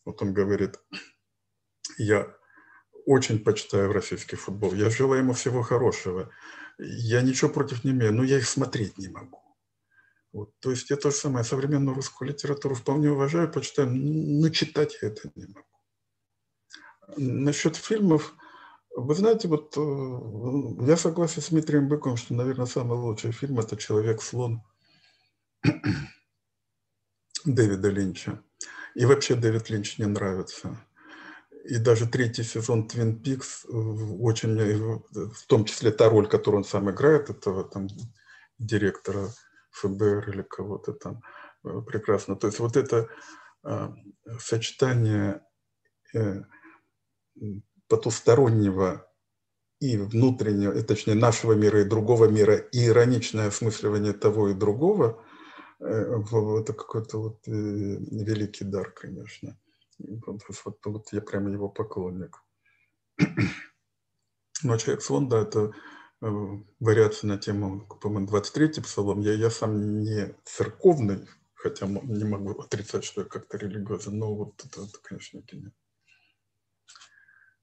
Вот он говорит, я очень почитаю российский футбол. Я желаю ему всего хорошего. Я ничего против не имею, но я их смотреть не могу. Вот, то есть это же самое, современную русскую литературу вполне уважаю, почитаю, но читать я это не могу. Насчет фильмов, вы знаете, вот э, я согласен с Дмитрием Быковым, что, наверное, самый лучший фильм – это «Человек-слон» Дэвида Линча. И вообще Дэвид Линч мне нравится. И даже третий сезон Peaks э, очень в том числе та роль, которую он сам играет, этого там директора ФБР или кого-то там э, прекрасно. То есть вот это э, сочетание э, потустороннего и внутреннего, точнее нашего мира и другого мира, и ироничное осмысливание того и другого, это какой-то вот э, великий дар, конечно. Вот, вот, вот я прямо его поклонник. Но человек слон, да, это Э, вариация на тему, по-моему, 23-й псалом. Я, я сам не церковный, хотя не могу отрицать, что я как-то религиозен, но вот это, это конечно, не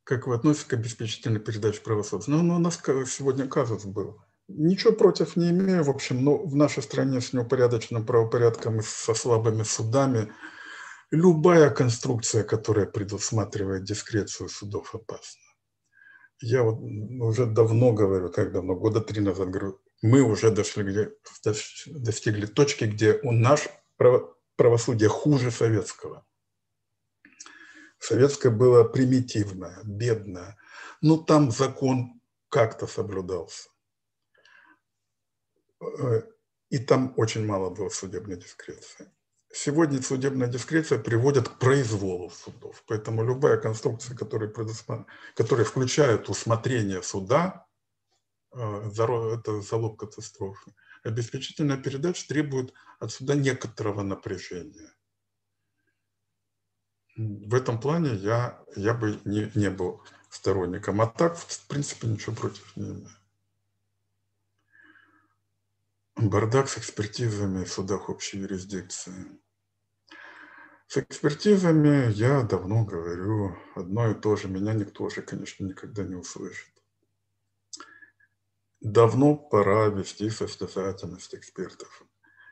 Как вы относитесь к обеспечительной передаче правосудия? Ну, ну, у нас сегодня казус был. Ничего против не имею, в общем, но в нашей стране с неупорядоченным правопорядком и со слабыми судами любая конструкция, которая предусматривает дискрецию судов, опасна я вот уже давно говорю, как давно, года три назад говорю, мы уже дошли, где, достигли точки, где у нас правосудие хуже советского. Советское было примитивное, бедное. Ну, там закон как-то соблюдался. Э, и там очень мало было судебной дискреции. Сегодня судебная дискреция приводит к произволу судов. Поэтому любая конструкция, которая, которая включает усмотрение суда, э, это залог катастрофы. Обеспечительная передача требует от суда некоторого напряжения. В этом плане я, я бы не, не был сторонником. А так, в принципе, ничего против не имею. Бардак с экспертизами в судах общей юрисдикции. С экспертизами я давно говорю одно и то же. Меня никто же, конечно, никогда не услышит. Давно пора вести состязательность экспертов.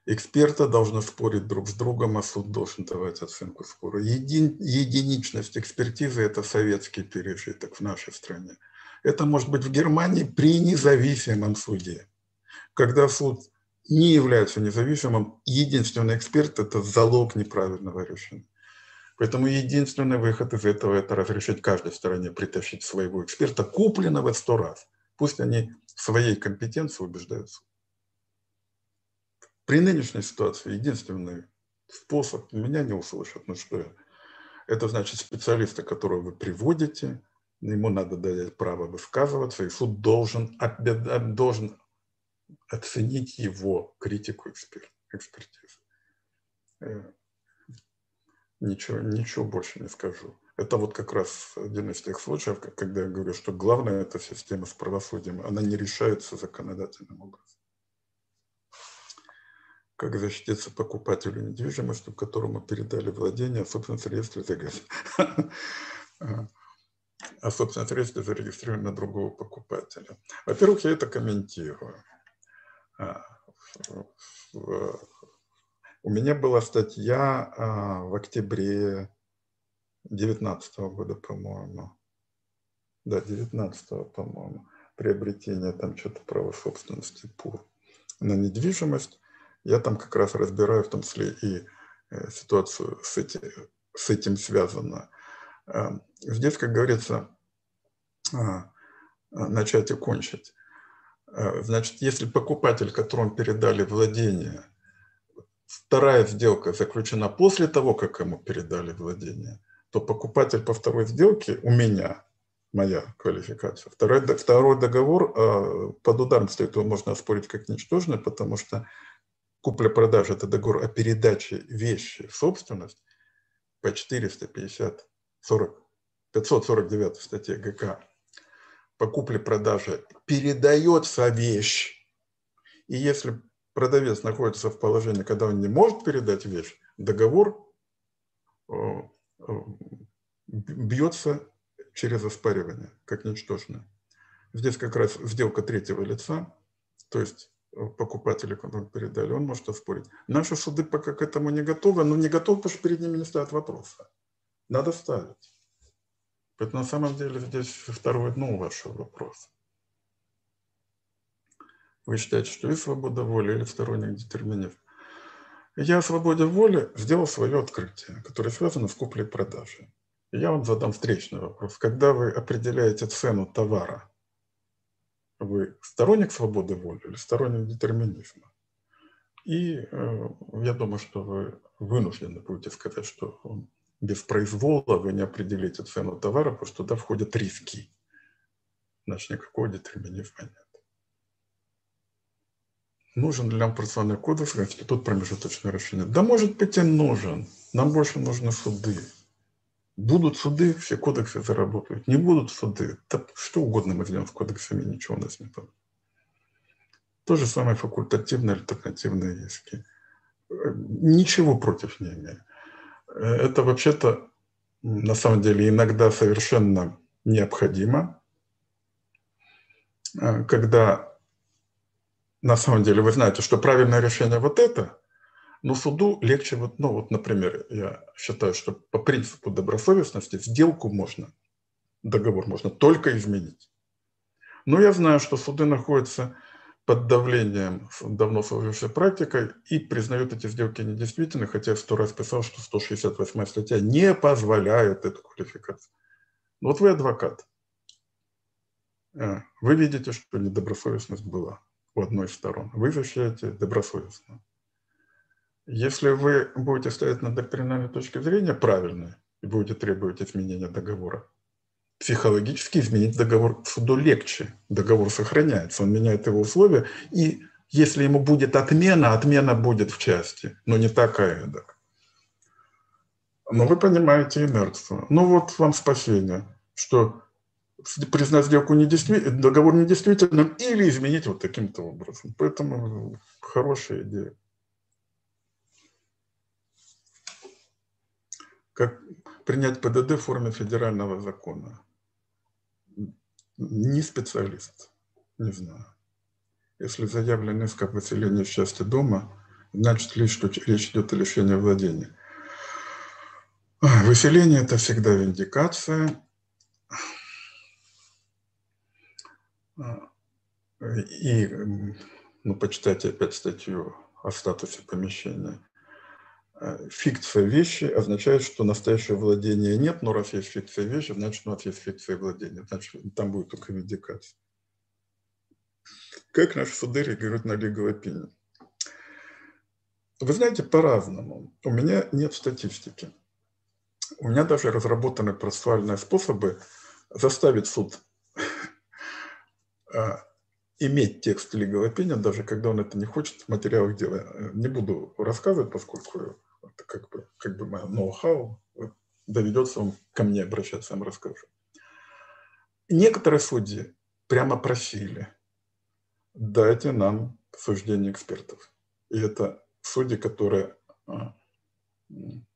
Эксперты должны спорить друг с другом, а суд должен давать оценку спору. Еди, единичность экспертизы – это советский пережиток в нашей стране. Это может быть в Германии при независимом суде. Когда суд не является независимым, единственный эксперт – это залог неправильного решения. Поэтому единственный выход из этого – это разрешить каждой стороне притащить своего эксперта, купленного сто раз. Пусть они в своей компетенции убеждаются. При нынешней ситуации единственный способ меня не услышат. Ну что я? Это значит специалиста, которого вы приводите, ему надо дать право высказываться, и суд должен, должен оценить его критику эксперт, экспертизы. Э, ничего, ничего больше не скажу. Это вот как раз один из тех случаев, когда я говорю, что главное – это система с правосудием. Она не решается законодательным образом. Как защититься покупателю недвижимости, которому передали владение, собственно, средства загрузки а собственно средства зарегистрированы на другого покупателя. Во-первых, я это комментирую. А, у меня была статья а, в октябре 2019 года, по-моему. Да, 19 по-моему. Приобретение там что-то права собственности ПУР на недвижимость. Я там как раз разбираю в том числе и э, ситуацию с, эти, с этим связано. А, здесь, как говорится, начать и кончить. Э, значит, если покупатель, которому передали владение, вторая сделка заключена после того, как ему передали владение, то покупатель по второй сделке у меня, моя квалификация, второй, второй договор э, под ударом стоит, его можно оспорить как ничтожный, потому что купля-продажа – это договор о передаче вещи в собственность по 450, 40, 549 статье ГК по купле-продаже передается вещь. И если продавец находится в положении, когда он не может передать вещь, договор э, э, бьется через оспаривание, как ничтожное. Здесь как раз сделка третьего лица, то есть покупатели, которым передали, он может оспорить. Наши суды пока к этому не готовы, но не готовы, потому что перед ними не стоят вопроса. Надо ставить. Это на самом деле здесь второе дно вашего вопроса. Вы считаете, что и свобода воли, или сторонник детерминизм? Я о свободе воли сделал свое открытие, которое связано с куплей-продажей. Я вам задам встречный вопрос. Когда вы определяете цену товара, вы сторонник свободы воли или сторонник детерминизма? И э, я думаю, что вы вынуждены будете сказать, что без произвола вы не определите цену товара, потому что туда входят риски. Значит, никакого детерминизма нет. Нужен ли нам процессуальный кодекс, институт промежуточного решения? Да, может быть, и нужен. Нам больше нужны суды. Будут суды, все кодексы заработают. Не будут суды, да что угодно мы сделаем с кодексами, ничего у нас не будет. То же самое факультативные альтернативные иски. Ничего против не имею. Это вообще-то на самом деле иногда совершенно необходимо, когда на самом деле вы знаете, что правильное решение вот это, но суду легче вот, ну вот, например, я считаю, что по принципу добросовестности сделку можно, договор можно только изменить. Но я знаю, что суды находятся под давлением давно сложившейся практикой и признают эти сделки недействительными, хотя я сто раз писал, что 168 статья не позволяет эту квалификацию. Но вот вы адвокат. А, вы видите, что недобросовестность была у одной из сторон. Вы защищаете добросовестно. Если вы будете стоять на доктринальной точке зрения правильной и будете требовать изменения договора, психологически изменить договор суду легче. Договор сохраняется, он меняет его условия, и если ему будет отмена, отмена будет в части, но не такая. Да. Но вы понимаете инерцию. Ну вот вам спасение, что признать сделку недействительным, договор недействительным или изменить вот таким-то образом. Поэтому хорошая идея. Как принять ПДД в форме федерального закона? Не специалист, не знаю. Если заявлен иск об выселении в части дома, значит ли, что речь идет о лишении владения. Выселение – это всегда виндикация, И, ну, почитайте опять статью о статусе помещения. Э, фикция вещи означает, что настоящего владения нет, но раз есть фикция вещи, значит, у нас есть фикция владения. Значит, там будет только виндикация. Как наши суды реагируют на legal opinion? Вы знаете, по-разному. У меня нет статистики. У меня даже разработаны процессуальные способы заставить суд а, иметь текст legal opinion, даже когда он это не хочет в материалах дела. Не буду рассказывать, поскольку как бы, как бы мое ноу-хау. Доведется он ко мне обращаться, я вам расскажу. Некоторые судьи прямо просили, дайте нам суждение экспертов. И это судьи, которые, а,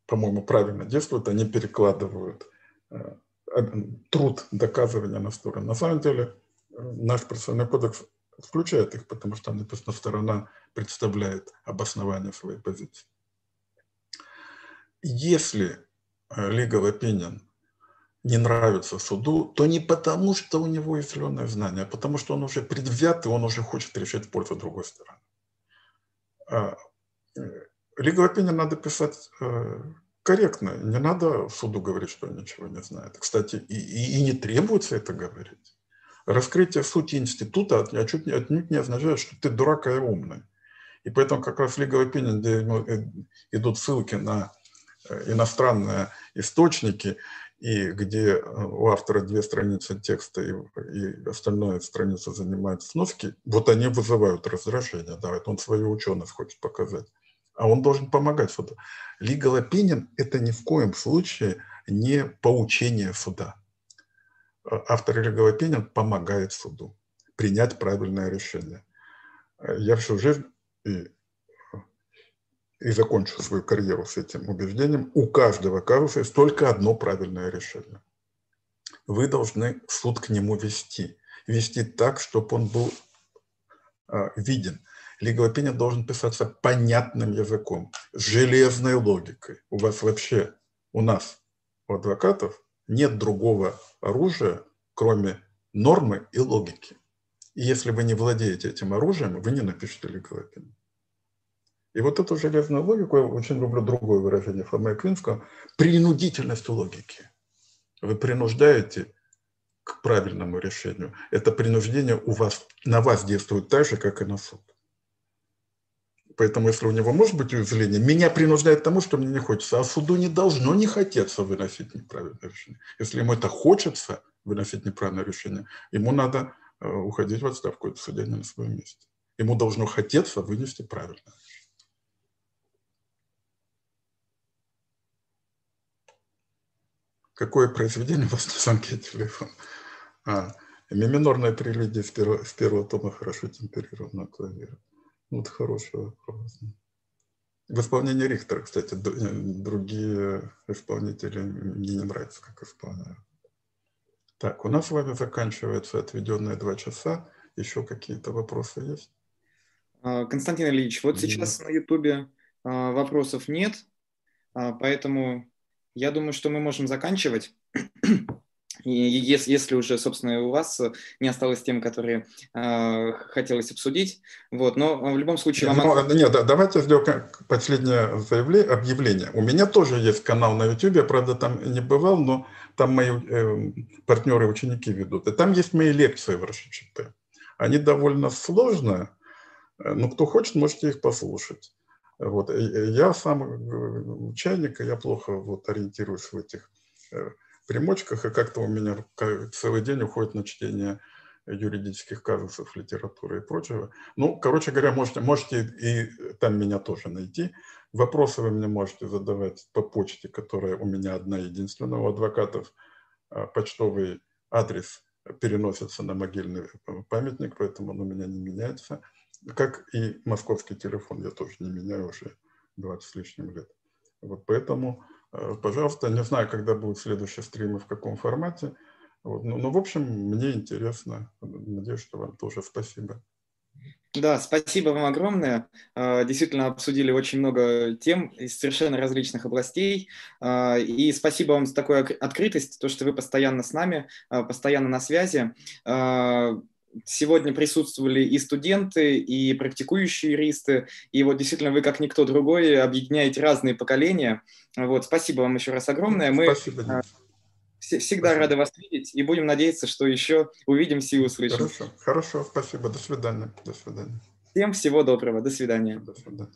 по-моему, правильно действуют, они перекладывают а, труд доказывания на сторону. На самом деле, наш процессуальный кодекс включает их, потому что написано, сторона представляет обоснование своей позиции. Если э, legal opinion не нравится суду, то не потому, что у него есть зеленое знание, а потому что он уже предвзят, и он уже хочет решать в пользу другой стороны. А, э, legal opinion надо писать э, корректно. Не надо суду говорить, что он ничего не знает. Кстати, и, и, и не требуется это говорить. Раскрытие сути института отнюдь, отнюдь не означает, что ты дурак и умный. И поэтому как раз Legal Opinion, где идут ссылки на иностранные источники, и где э, у автора две страницы текста и, и остальная страница занимает сноски, вот они вызывают раздражение. Да, это он свою ученость хочет показать. А он должен помогать суду. Legal opinion – это ни в коем случае не поучение суда автор legal opinion помогает суду принять правильное решение. Я всю жизнь и, и закончу свою карьеру с этим убеждением. У каждого казуса есть только одно правильное решение. вы должны суд к нему вести. Вести так, чтобы он был э, виден. Opinion должен писаться понятным языком, железной логикой. У вас вообще, у нас, у адвокатов, нет другого оружия, кроме нормы и логики. И если вы не владеете этим оружием, вы не напишете opinion. И вот эту железную логику, я очень люблю другое выражение Фома Квинского, принудительность логики. Вы принуждаете к правильному решению. Это принуждение у вас, на вас действует так же, как и на суд. Поэтому, если у него может быть уязвление, меня принуждает к тому, что мне не хочется. А суду не должно не хотеться выносить неправильное решение. Если ему это хочется, выносить неправильное решение, ему надо э, уходить в отставку, это не на своем месте. Ему должно хотеться вынести правильное решение. Какое произведение у вас на звонке телефон? А, миминорная прелюдия с первого, с первого тома хорошо темперированного клавира. Вот хороший вопрос. В исполнении Рихтера, кстати, э, другие исполнители мне не нравятся, как исполняют. Так, у нас с вами заканчивается отведенные два часа. Еще какие-то вопросы есть? А, Константин Ильич, вот сейчас на Ютубе а, вопросов нет, а, поэтому я думаю, что мы можем заканчивать. И если, если уже, собственно, у вас не осталось тем, которые э, хотелось обсудить, вот, но в любом случае... Вам... Ну, нет, да, давайте сделаем последнее заявление, объявление. У меня тоже есть канал на YouTube, я, правда, там не бывал, но там мои э, партнеры, ученики ведут. И там есть мои лекции в РШЧП. Они довольно сложные, но кто хочет, можете их послушать. Вот. Я сам э, чайник, я плохо вот, ориентируюсь в этих э, примочках, и как-то у меня целый день уходит на чтение юридических казусов, литературы и прочего. Ну, короче говоря, можете, можете и там меня тоже найти. Вопросы вы мне можете задавать по почте, которая у меня одна единственная. У адвокатов а, почтовый адрес переносится на могильный памятник, поэтому он у меня не меняется. Как и московский телефон, я тоже не меняю уже 20 с лишним лет. Вот поэтому Э, пожалуйста, не знаю, когда будет следующий стрим и в каком формате. Вот. Ну, ну, в общем, мне интересно. Надеюсь, что вам тоже спасибо. Да, спасибо вам огромное. Э, действительно, обсудили очень много тем из совершенно различных областей. Э, и спасибо вам за такую открытость, то, что вы постоянно с нами, постоянно на связи. Сегодня присутствовали и студенты, и практикующие юристы, и вот действительно вы, как никто другой, объединяете разные поколения. Вот, спасибо вам еще раз огромное. Мы спасибо, а, всегда спасибо. рады вас видеть и будем надеяться, что еще увидимся и услышим. Хорошо, хорошо, спасибо, до свидания. До свидания. Всем всего доброго, до свидания. До свидания.